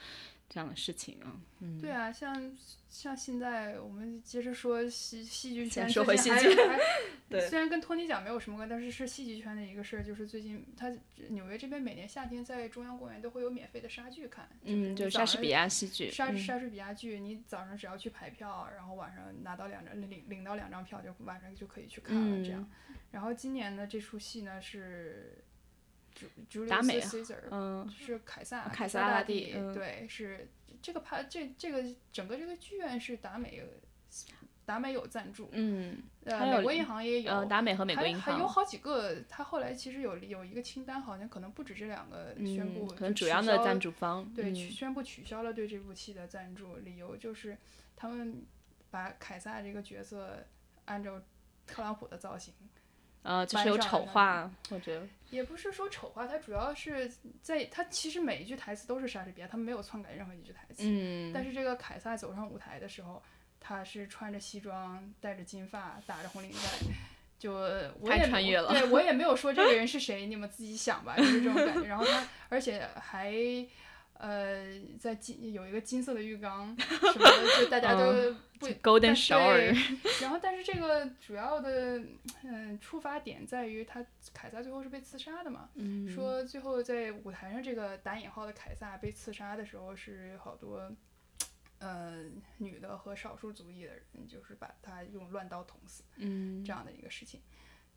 这样的事情啊，嗯，对啊，像像现在我们接着说戏戏剧圈，先说回戏剧还 对。虽然跟托尼奖没有什么关，但是是戏剧圈的一个事儿，就是最近他纽约这边每年夏天在中央公园都会有免费的莎剧看，嗯，就就是莎士比亚戏剧，嗯。莎莎士比亚剧，你早上只要去排票，然后晚上拿到两张领领到两张票，就晚上就可以去看了这样。嗯。然后今年的这出戏呢是朱达美 Caesar，嗯是凯撒，凯撒撒大帝，嗯对，是这个拍这这个整个这个剧院是达美达美有赞助，嗯，呃，美国银行也有，呃，达美和美国还银行，还有好几个，他后来其实有有一个清单，好像可能不止这两个宣布，嗯，可能主要的赞助方，对，嗯宣布取消了对这部戏的赞助，理由就是他们把凯撒这个角色按照特朗普的造型，呃，就是有丑化或者也不是说丑化，他主要是在他其实每一句台词都是莎士比亚，他没有篡改任何一句台词。嗯，但是这个凯撒走上舞台的时候，他是穿着西装，戴着金发，打着红领带。就我也穿越了对我也没有说这个人是 谁，你们自己想吧，就是这种感觉。然后他，而且还呃，在金有一个金色的浴缸什么的，就大家都不、Golden Shower 然后，但是这个主要的嗯出发点在于他凯撒最后是被刺杀的嘛，嗯说最后在舞台上这个打引号的凯撒被刺杀的时候是好多。呃，女的和少数族裔的人，就是把他用乱刀捅死，嗯这样的一个事情，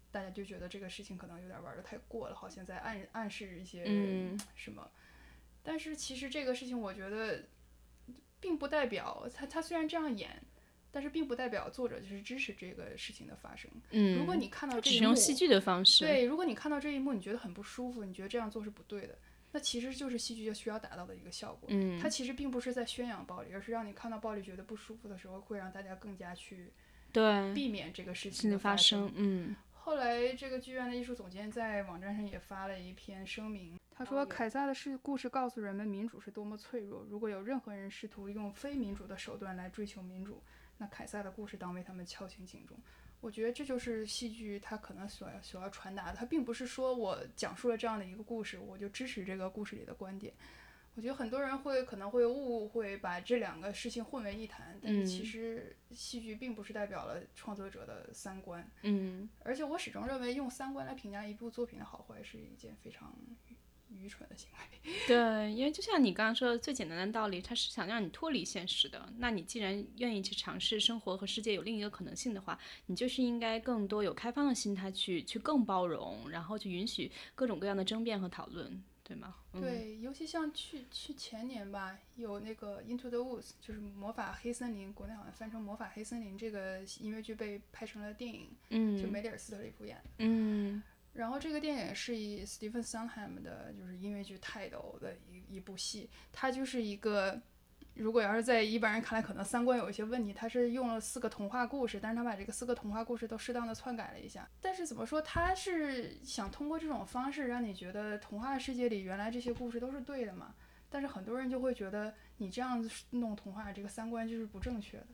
大家就觉得这个事情可能有点玩的太过了，好像在暗暗示一些嗯什么。但是其实这个事情，我觉得并不代表他他虽然这样演，但是并不代表作者就是支持这个事情的发生。嗯，如果你看到他这一幕，只是用戏剧的方式，对，如果你看到这一幕，你觉得很不舒服，你觉得这样做是不对的，那其实就是戏剧需要达到的一个效果。嗯，它其实并不是在宣扬暴力，而是让你看到暴力觉得不舒服的时候，会让大家更加去对避免这个事事情的发生，嗯后来，这个剧院的艺术总监在网站上也发了一篇声明，他说：“凯撒的事故事告诉人们，民主是多么脆弱。如果有任何人试图用非民主的手段来追求民主，那凯撒的故事当为他们敲醒警钟。”我觉得这就是戏剧它可能所要所要传达的，它并不是说我讲述了这样的一个故事，我就支持这个故事里的观点。我觉得很多人会可能会误会把这两个事情混为一谈，但是其嗯实戏剧并不是代表了创作者的三观。嗯而且我始终认为，用三观来评价一部作品的好坏是一件非常愚蠢的行为。对，因为就像你刚刚说的最简单的道理，他是想让你脱离现实的。那你既然愿意去尝试生活和世界有另一个可能性的话，你就是应该更多有开放的心态去去更包容，然后去允许各种各样的争辩和讨论，对吗？嗯、对，尤其像去去前年吧，有那个《Into the Woods》，就是魔法黑森林，国内好像翻成魔法黑森林这个音乐剧被拍成了电影，嗯，就梅里尔·斯特里普演的。嗯然后这个电影是以 Stephen Sondheim 的就是音乐剧泰斗的一一部戏，它就是一个，如果要是在一般人看来可能三观有一些问题，他是用了四个童话故事，但是他把这个四个童话故事都适当的篡改了一下。但是怎么说，他是想通过这种方式让你觉得童话世界里原来这些故事都是对的嘛？但是很多人就会觉得你这样子弄童话，这个三观就是不正确的。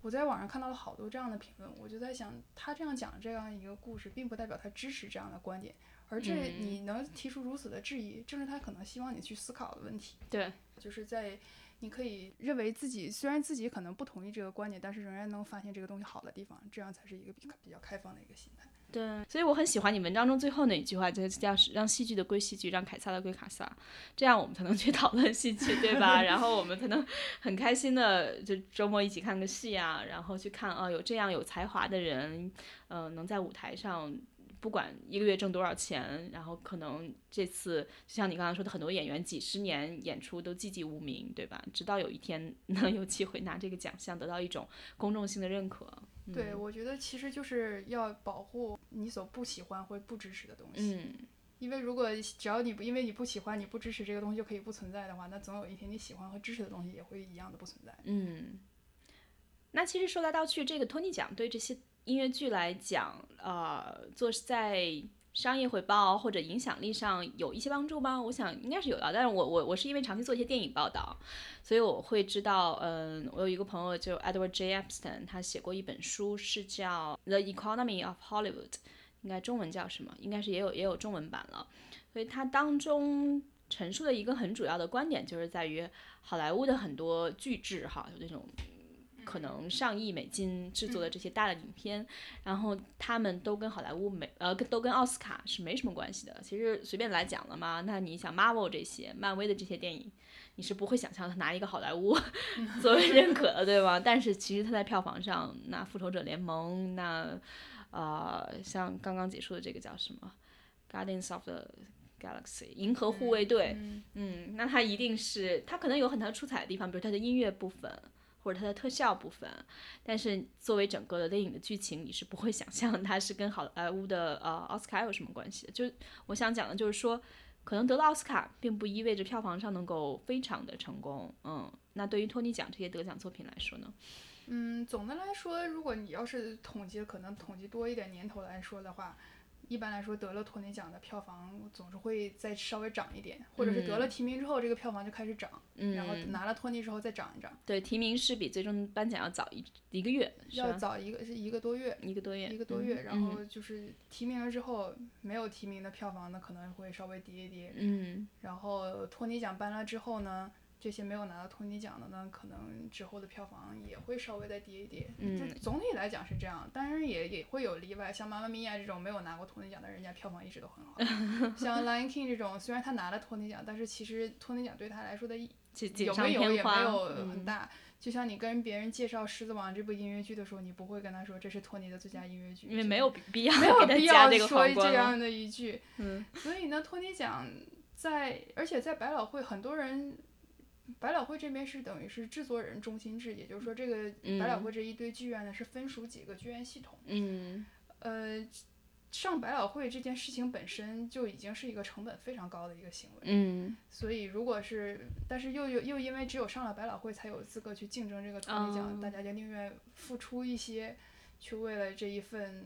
我在网上看到了好多这样的评论，我就在想，他这样讲这样一个故事，并不代表他支持这样的观点，而这嗯你能提出如此的质疑，正是他可能希望你去思考的问题。对，就是在你可以认为自己虽然自己可能不同意这个观点，但是仍然能发现这个东西好的地方，这样才是一个比比较开放的一个心态。对，所以我很喜欢你文章中最后那一句话，就是叫“让戏剧的归戏剧，让凯撒的归凯撒”，这样我们才能去讨论戏剧，对吧？然后我们才能很开心的就周末一起看个戏啊，然后去看哦，有这样有才华的人，呃，能在舞台上。不管一个月挣多少钱，然后可能这次就像你刚刚说的，很多演员几十年演出都寂寂无名，对吧？直到有一天能有机会拿这个奖项，得到一种公众性的认可。对，我觉得其实就是要保护你所不喜欢或不支持的东西。嗯，因为如果只要你不因为你不喜欢、你不支持这个东西就可以不存在的话，那总有一天你喜欢和支持的东西也会一样的不存在。嗯，那其实说来道去，这个托尼奖对这些音乐剧来讲，呃，做在商业回报或者影响力上有一些帮助吗？我想应该是有的。但是我我我是因为长期做一些电影报道，所以我会知道，嗯，我有一个朋友就 Edward J. Epstein，他写过一本书，是叫《The Economy of Hollywood》，应该中文叫什么？应该是也有也有中文版了。所以它当中陈述的一个很主要的观点，就是在于好莱坞的很多巨制哈，有那种可能上亿美金制作的这些大的影片，然后他们都跟好莱坞没呃跟都跟奥斯卡是没什么关系的。其实随便来讲了嘛，那你想 Marvel 这些漫威的这些电影，你是不会想象他拿一个好莱坞 作为认可的，对吧？但是其实他在票房上，那复仇者联盟，那呃像刚刚结束的这个叫什么 Guardians of the Galaxy 银河护卫队，嗯嗯，那它一定是它可能有很多出彩的地方，比如它的音乐部分或者它的特效部分，但是作为整个的电影的剧情，你是不会 想象它是跟好莱坞的呃奥斯卡有什么关系。就我想讲的就是说，可能得到奥斯卡并不意味着票房上能够非常的成功，嗯，那对于托尼奖这些得奖作品来说呢？嗯，总的来说，如果你要是统计，可能统计多一点年头来说的话，一般来说得了托尼奖的票房总是会再稍微涨一点，或者是得了提名之后，这个票房就开始涨，嗯，然后拿了托尼之后再涨一涨，对，提名是比最终颁奖要早一一个月，要？早一个是一个多月。一个多月，一个多月，嗯然后就是提名了之后，没有提名的票房呢可能会稍微跌一跌，嗯。然后托尼奖颁了之后呢，这些没有拿到托尼奖的呢，可能之后的票房也会稍微再跌一跌。嗯就总体来讲是这样，当然也也会有例外，像《妈妈咪呀》这种没有拿过托尼奖的，人家票房一直都很好。像《Lion King》这种，虽然他拿了托尼奖，但是其实托尼奖对他来说的意锦锦上有没有也，没有嗯很大。就像你跟别人介绍《狮子王》这部音乐剧的时候，你不会跟他说这是托尼的最佳音乐剧，因为没有必要没有必要说这样的一句。嗯所以呢，托尼奖在，而且在百老汇，很多人，百老汇这边是等于是制作人中心制，也就是说，这个百老汇这一堆剧院呢是分属几个剧院系统。嗯呃，上百老汇这件事情本身就已经是一个成本非常高的一个行为。嗯所以，如果是，但是又又又因为只有上了百老汇才有资格去竞争这个托尼奖，哦大家就宁愿付出一些，去为了这一份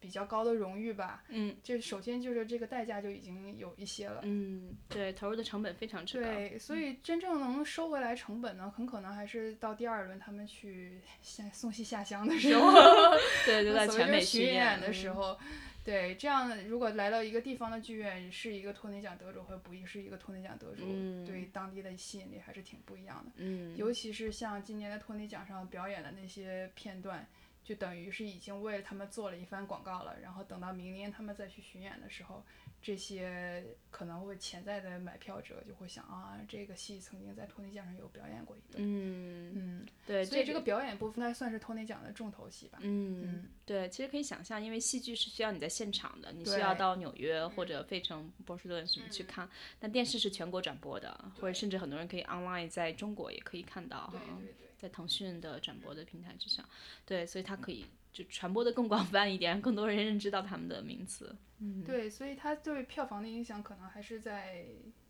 比较高的荣誉吧。嗯这首先就是这个代价就已经有一些了。嗯，对，投入的成本非常之高。对，所以真正能收回来成本呢，很可能还是到第二轮他们去下送戏下乡的时候，对，就在全美巡巡演的嗯时候。对，这样如果来到一个地方的剧院，是一个托尼奖得主或不是一个托尼奖得主，嗯对当地的吸引力还是挺不一样的。嗯，尤其是像今年的托尼奖上表演的那些片段，就等于是已经为他们做了一番广告了。然后等到明年他们再去巡演的时候，这些可能会潜在的买票者就会想啊，这个戏曾经在托尼奖上有表演过一段。嗯，嗯，对，所以这个表演部分应该算是托尼奖的重头戏吧。嗯嗯，对，其实可以想象，因为戏剧是需要你在现场的，你需要到纽约或者费城、波士顿什么去看。但电视是全国转播的，或者甚至很多人可以 online 在中国也可以看到哈对，对对。在腾讯的转播的平台之上。对，所以它可以就传播的更广泛一点，让更多人认知到他们的名词。对，所以它对票房的影响可能还是在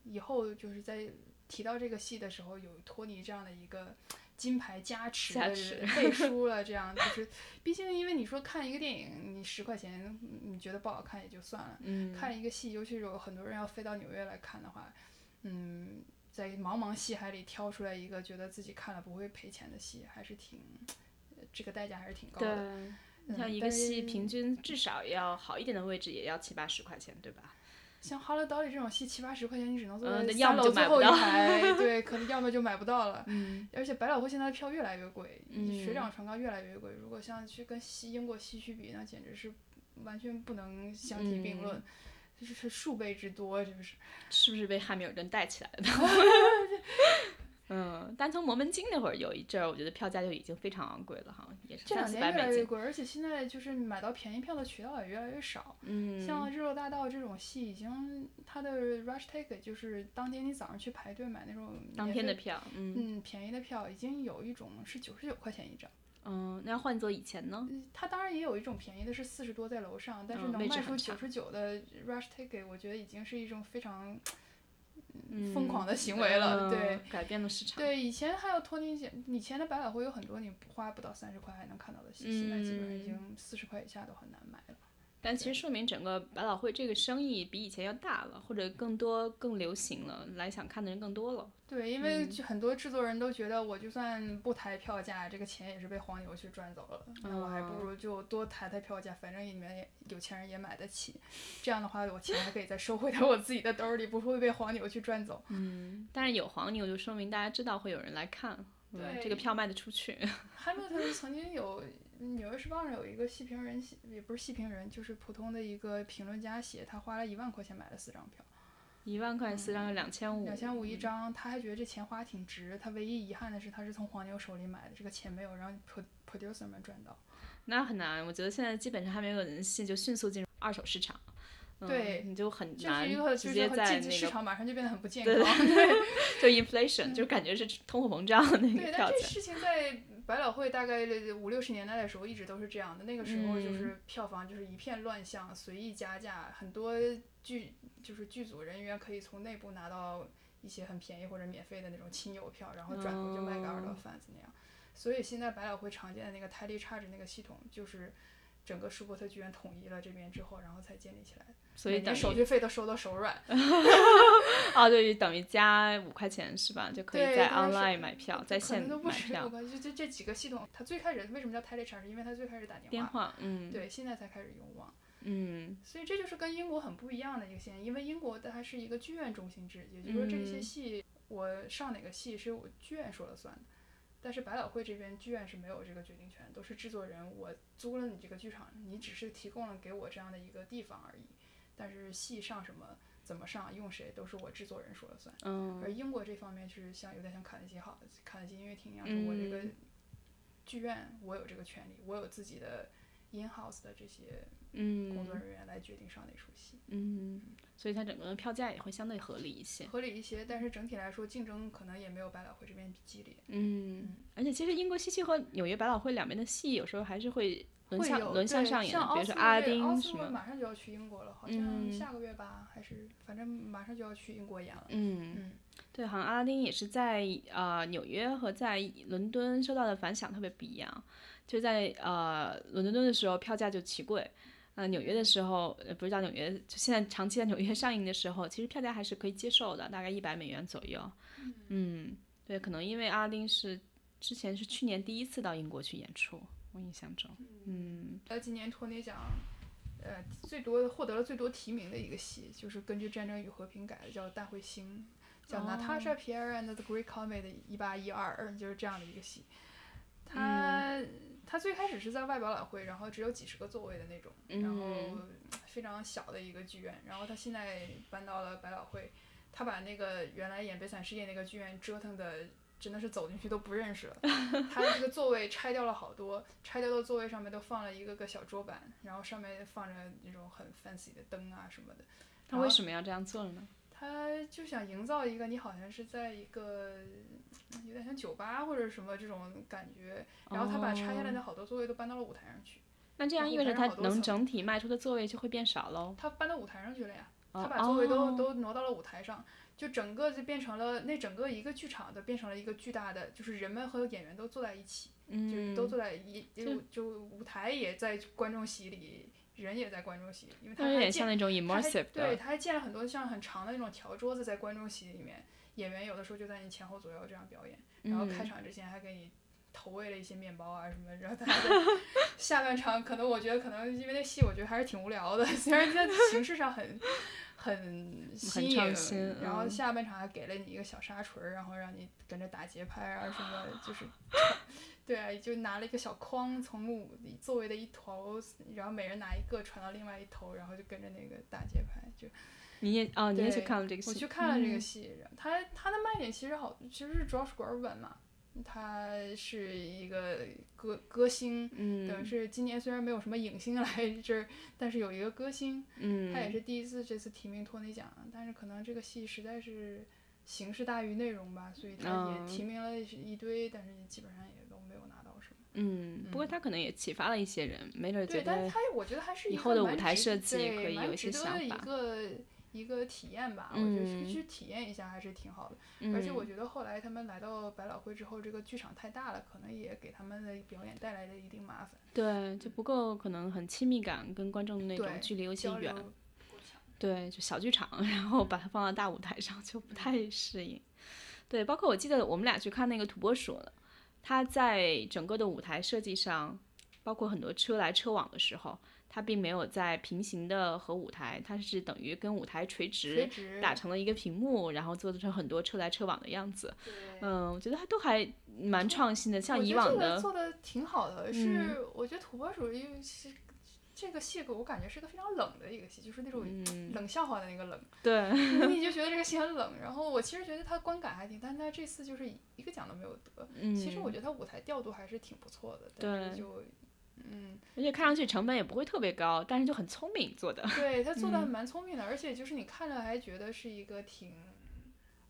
以后就是在提到这个戏的时候，有托尼这样的一个金牌加持的加持背书了。这样就是，毕竟因为你说看一个电影，你十块钱你觉得不好看也就算了，嗯，看一个戏，尤其是有很多人要飞到纽约来看的话，嗯，在茫茫戏海里挑出来一个觉得自己看了不会赔钱的戏，还是挺，呃这个代价还是挺高的。。你像一个戏，平均至少要好一点的位置，也要七八十块钱，对吧？像《哈喽岛》里这种戏，七八十块钱你只能坐三楼最后排，对，可能要么就买不到了。嗯而且百老汇现在的票越来越贵，嗯水涨船高越来越贵。如果像去跟西英国西区比，那简直是完全不能相提并论，嗯就是是数倍之多，这是。是不是被汉密尔顿带起来的？嗯，单从《摩门经》那会儿有一阵儿，我觉得票价就已经非常昂贵了哈，也是这两年越来。越贵，而且现在就是买到便宜票的渠道也越来越少。嗯，像《日落大道》这种戏，已经它的 rush ticket 就是当天你早上去排队买那种当天的票，嗯嗯，便宜的票已经有一种是九十九块钱一张。嗯，那要换做以前呢？嗯它当然也有一种便宜的是四十多在楼上，但是能卖出九十九的 rush ticket，我觉得已经是一种非常嗯疯狂的行为了。嗯对改变了市场。对，以前还有托尼姐，以前的百老汇有很多你花不到三十块还能看到的戏，现在基本上已嗯经四十块以下都很难买了。但其实说明整个百老汇这个生意比以前要大了，或者更多、更流行了，来想看的人更多了。对，因为很多制作人都觉得，我就算不抬票价，这个钱也是被黄牛去赚走了，那我还不哦。如就多抬抬票价，反正里面也有钱人也买得起，这样的话我钱还可以再收回到我自己的兜儿里，不会被黄牛去赚走。嗯，但是有黄牛就说明大家知道会有人来看，嗯这个对票卖得出去。Hamilton 曾经有《纽约时报》上有一个戏评人写，也不是戏评人，就是普通的一个评论家写，他花了一万块钱买了四张票，一万块四张就两千五，两千五一张，他还觉得这钱花挺值。他唯一遗憾的是，他是从黄牛手里买的，这个钱没有让 pro producer 们赚到。那很难。我觉得现在基本上还没有人信就迅速进入二手市场，嗯对你就很这难是一个就是直接在那个场马上就变得很不健康对康。就 inflation，就感觉是通货膨胀的那对，但个票价。这事情在百老汇大概五六十年代的时候一直都是这样的。那个时候嗯就是票房就是一片乱象，随意加价，很多剧就是剧组人员可以从内部拿到一些很便宜或者免费的那种亲友票，然后转头就卖给二道哦贩子那样。所以现在百老汇常见的那个 Tally Charge 那个系统，就是整个舒伯特剧院统一了这边之后，然后才建立起来的。所以等于手续费都收到手软。啊，对，等于加五块钱是吧？就可以，在 online 买票，在线买票就这这几个系统，它最开始为什么叫 Telecharge？因为它最开始打电电话，嗯，对，现在才开始用网，嗯所以这就是跟英国很不一样的一个现象，因为英国的它是一个剧院中心制，也就是说这些嗯戏我上哪个戏是我剧院说了算的。但是百老汇这边剧院是没有这个决定权，都是制作人，我租了你这个剧场，你只是提供了给我这样的一个地方而已。但是戏上什么、怎么上、用谁，都是我制作人说了算。嗯而英国这方面就是像有点像卡内基好，卡内基音乐厅一样，是我这个嗯剧院我有这个权利，我有自己的 in house 的这些嗯工作嗯人员来决定上哪出戏，嗯，所以它整个票价也会相对合理一些。合理一些。但是整体来说，竞争可能也没有百老汇这边比激烈。嗯，而且其实英国戏剧和纽约百老汇两边的戏有时候还是会轮会有向轮向上演，比如说阿拉丁马上就要去英国了，好像嗯下个月吧，还是反正马上就要去英国演了。嗯嗯，对，好像阿拉丁也是在呃纽约和在伦敦受到的反响特别不一样。就在呃伦敦的时候票价就奇贵，呃纽约的时候呃不是叫纽约，就现在长期在纽约上映的时候，其实票价还是可以接受的，大概一百美元左右。嗯，对，可能因为阿拉丁是之前是去年第一次到英国去演出，我印象中，嗯呃，今年托尼奖，呃，最多获得了最多提名的一个戏，就是根据《战争与和平》改的，叫《大彗星》，叫哦 Natasha Pierre and the Great Comet 的一八一二，就是这样的一个戏。他、它最开始是在外百老汇，然后只有几十个座位的那种，然后非常小的一个剧院，然后它现在搬到了百老汇，他把那个原来演《悲惨世界》那个剧院折腾的。真的是走进去都不认识了，他的这个座位拆掉了好多，拆掉的座位上面都放了一个个小桌板，然后上面放着那种很 fancy 的灯啊什么的。他为什么要这样做呢？他就想营造一个你好像是在一个有点像酒吧或者什么这种感觉，然后他把拆下来的好多座位都搬到了舞台上去。那这样意味着他能整体卖出的座位就会变少喽？他搬到舞台上去了呀，他把座位都都挪到了舞台上。就整个就变成了那整个一个剧场都变成了一个巨大的，就是人们和演员都坐在一起，就是都坐在一就就舞台也在观众席里，人也在观众席里，因为它有点像那种 immersive 对，他还建了很多像很长的那种条桌子在观众席里面，演员有的时候就在你前后左右这样表演，然后开场之前还给你投喂了一些面包啊什么，然后他在 下半场可能我觉得可能因为那戏我觉得还是挺无聊的，虽然在形式上很。很新颖，然后下半场还给了你一个小沙锤儿，然后让你跟着打节拍啊什么，就是，对啊，就拿了一个小筐从座位的一头，然后每人拿一个传到另外一头，然后就跟着那个打节拍，就。你也哦，你也去看了这个戏？我去看了这个戏，他他的卖点其实好，其实是主要是管稳嘛。他是一个歌歌星，等于是今年虽然没有什么影星来这儿，但是有一个歌星，他也是第一次这次提名托尼奖，但是可能这个戏实在是形式大于内容吧，所以他也提名了一堆，但是基本上也都没有拿到什么。嗯，不过他可能也启发了一些人，没准觉得他我觉得还是以后的舞台设计可以有一些想法。一个体验吧，我觉得去体验一下还是挺好的。而且我觉得后来他们来到百老汇之后，这个剧场太大了，可能也给他们的表演带来了一定麻烦。对，就不够可能很亲密感，跟观众的那种距离有些远。对，就小剧场，然后把它放到大舞台上就不太适应。对，包括我记得我们俩去看那个土拨鼠，它在整个的舞台设计上，包括很多车来车往的时候。它并没有在平行的和舞台，它是等于跟舞台垂直打成了一个屏幕，然后做成很多车来车往的样子。嗯，我觉得它都还蛮创新的，像以往的做的挺好的。是我觉得土拨鼠因为是这个戏给我感觉是个非常冷的一个戏，就是那种冷笑话的那个冷。对，你就 觉得这个戏很冷。然后我其实觉得它观感还挺，但是它这次就是一个奖都没有得。嗯其实我觉得它舞台调度还是挺不错的，但是就。嗯，而且看上去成本也不会特别高，但是就很聪明做的。对他做的蛮聪明的，而且就是你看着还觉得是一个挺，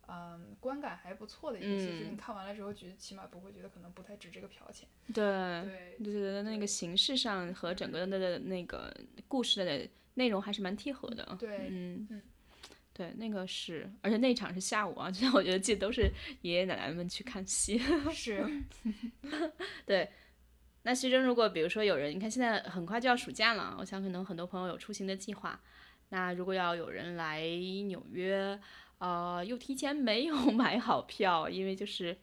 嗯，观感还不错的一个戏，就是你看完了之后觉得起码不会觉得可能不太值这个票钱。对，对，就觉得那个形式上和整个的那个故事的内容还是蛮贴合的。对，嗯嗯，对，那个是，而且那场是下午啊，就 像我觉得记得都是爷爷奶奶们去看戏。是，对。那其中，如果比如说有人，你看现在很快就要暑假了，我想可能很多朋友有出行的计划。那如果要有人来纽约，呃，又提前没有 买好票，因为就是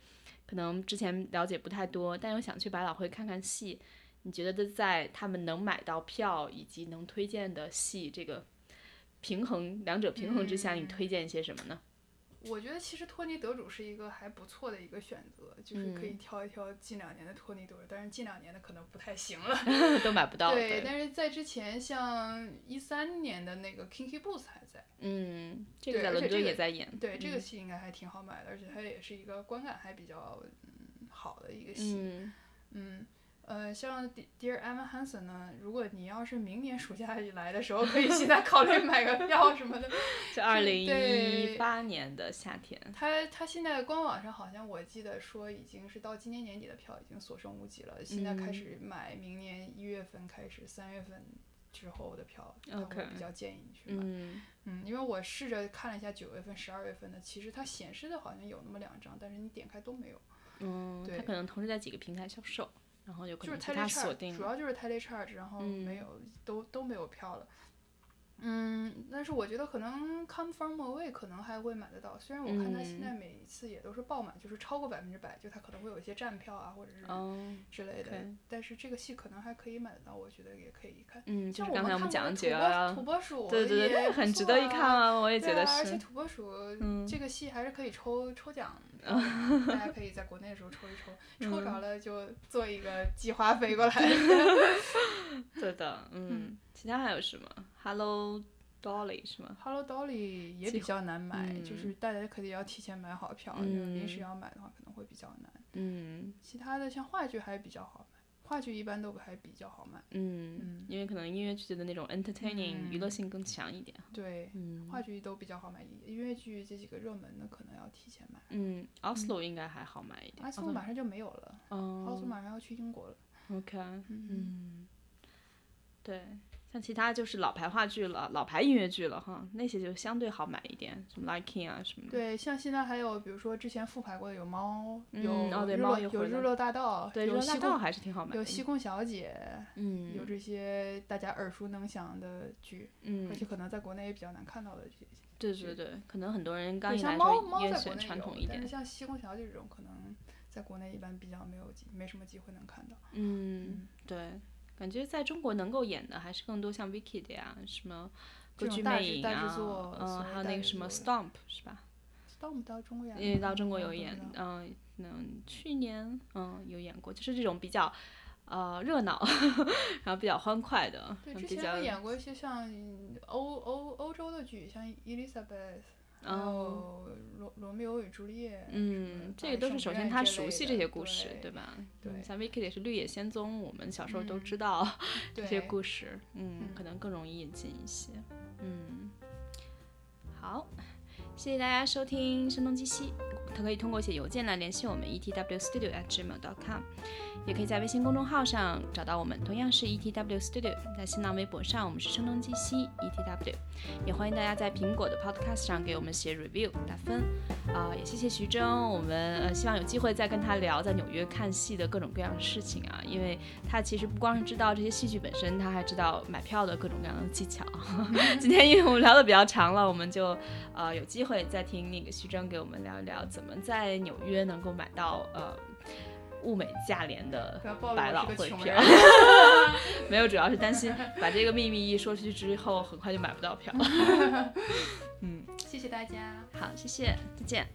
可能之前了解不太多，但又想去百老汇看看戏，你觉得在他们能买到票以及能推荐的戏这个平衡两者平衡之下，你推荐一些什么呢？我觉得其实托尼得主是一个还不错的一个选择，就是可以挑一挑近两年的托尼得主，但是近两年的可能不太行了，都买不到。对，但是在之前像一三年的那个 Kinky Boots 还在，嗯，这个在伦敦也在演，对，这个戏应该还挺好买的，而且它也是一个观感还比较嗯好的一个戏，嗯。呃，像 Dear Emma Hansen 呢，如果你要是明年暑假来的时候，可以现在考虑 买个票什么的。是二零一八年的夏天。他他现在官网上好像我记得说已经是到今年年底的票已经所剩无几了，现在开始买明年一月份开始三月份之后的票，他会比较建议你去买。嗯嗯，因为我试着看了一下九月份、十二月份的，其实它显示的好像有那么两张，但是你点开都没有。嗯，对，它可能同时在几个平台销售。然后有可能其他锁定，主要就是 Telecharge，然后没有都都没有票了。嗯，但是我觉得可能 Come From Away 可能还会买得到，虽然我看它现在每一次也都是爆满，就是超过百分之百，就它可能会有一些站票啊或者是哦，之类的但是这个戏可能还可以买得到，我觉得也可以看。嗯，就像是刚才我们讲的看过的九幺幺土，拨鼠，对对对，那也个 很值得一看啊。啊，我也觉得对啊，而且。土拨鼠、嗯这个戏还是可以抽抽奖 的，大家可以在国内的时候抽一抽，抽嗯着了就做一个计划飞过来。对的，嗯，其他还有什么？Hello Dolly 是吗？Hello Dolly 也比较难买，就嗯是大家肯定要提前买好票，嗯就是临时要买的话可能会比较难。嗯其他的像话剧还比较好买，话剧一般都还比较好买。嗯嗯，因为可能音乐剧的那种 entertaining 嗯娱乐性更强一点。对，嗯话剧都比较好买，音乐剧这几个热门的可能要提前买。嗯，Oslo 应该还好买一点。Oslo 马上就没有了，奥斯哦马上要去英国了。，OK，嗯，嗯，对，像其他就是老牌话剧了，老牌音乐剧了哈，那些就相对好买一点，什么 Like King 啊什么的。对，像现在还有比如说之前复排过的有猫，嗯有日落有日落大道，对，有热辣道还是挺好买的。有西贡小姐，嗯，有这些大家耳熟能详的剧，嗯而，且可能在国内也比较难看到的这些。对对对，可能很多人刚来像猫说也选猫统一点有但是。像西贡小姐这种，可能在国内一般比较没有机，没什么机会能看到。嗯，对，感觉在中国能够演的还是更多像 Vicky 的呀，什么歌剧魅影啊，嗯，还有那个什么 Stomp 是吧？？Stomp 到中国演了吗，因为到中国有演嗯嗯，去年嗯有演过，就是这种比较呃热闹，然后比较欢快的，对，之前有演过一些像欧欧欧洲的剧，像 Elizabeth，还哦有罗罗密欧与朱丽叶，嗯，这个都是首先他熟悉这些故事，对吧？吧？对嗯像 Vicky 也是《绿野仙踪》，我们小时候都嗯知道 这些故事，嗯，嗯可能更容易引进一些，嗯，好。谢谢大家收听《声东击西》，它可以通过写邮件来联系我们 etwstudio@gmail.com，也可以在微信公众号上找到我们，同样是 etw studio。在新浪微博上，我们是声东击西 etw，也欢迎大家在苹果的 Podcast 上给我们写 review 打分。啊、也谢谢徐峥，我们呃希望有机会再跟他聊在纽约看戏的各种各样的事情啊，因为他其实不光是知道这些戏剧本身，他还知道买票的各种各样的技巧。今天因为我们聊的比较长了，我们就呃有机会再听那个徐峥给我们聊一聊怎么在纽约能够买到呃物美价廉的百老汇票。没有，主要是担心把这个秘密一说出去之后，很快就买不到票了。嗯，谢谢大家。好，谢谢，再见。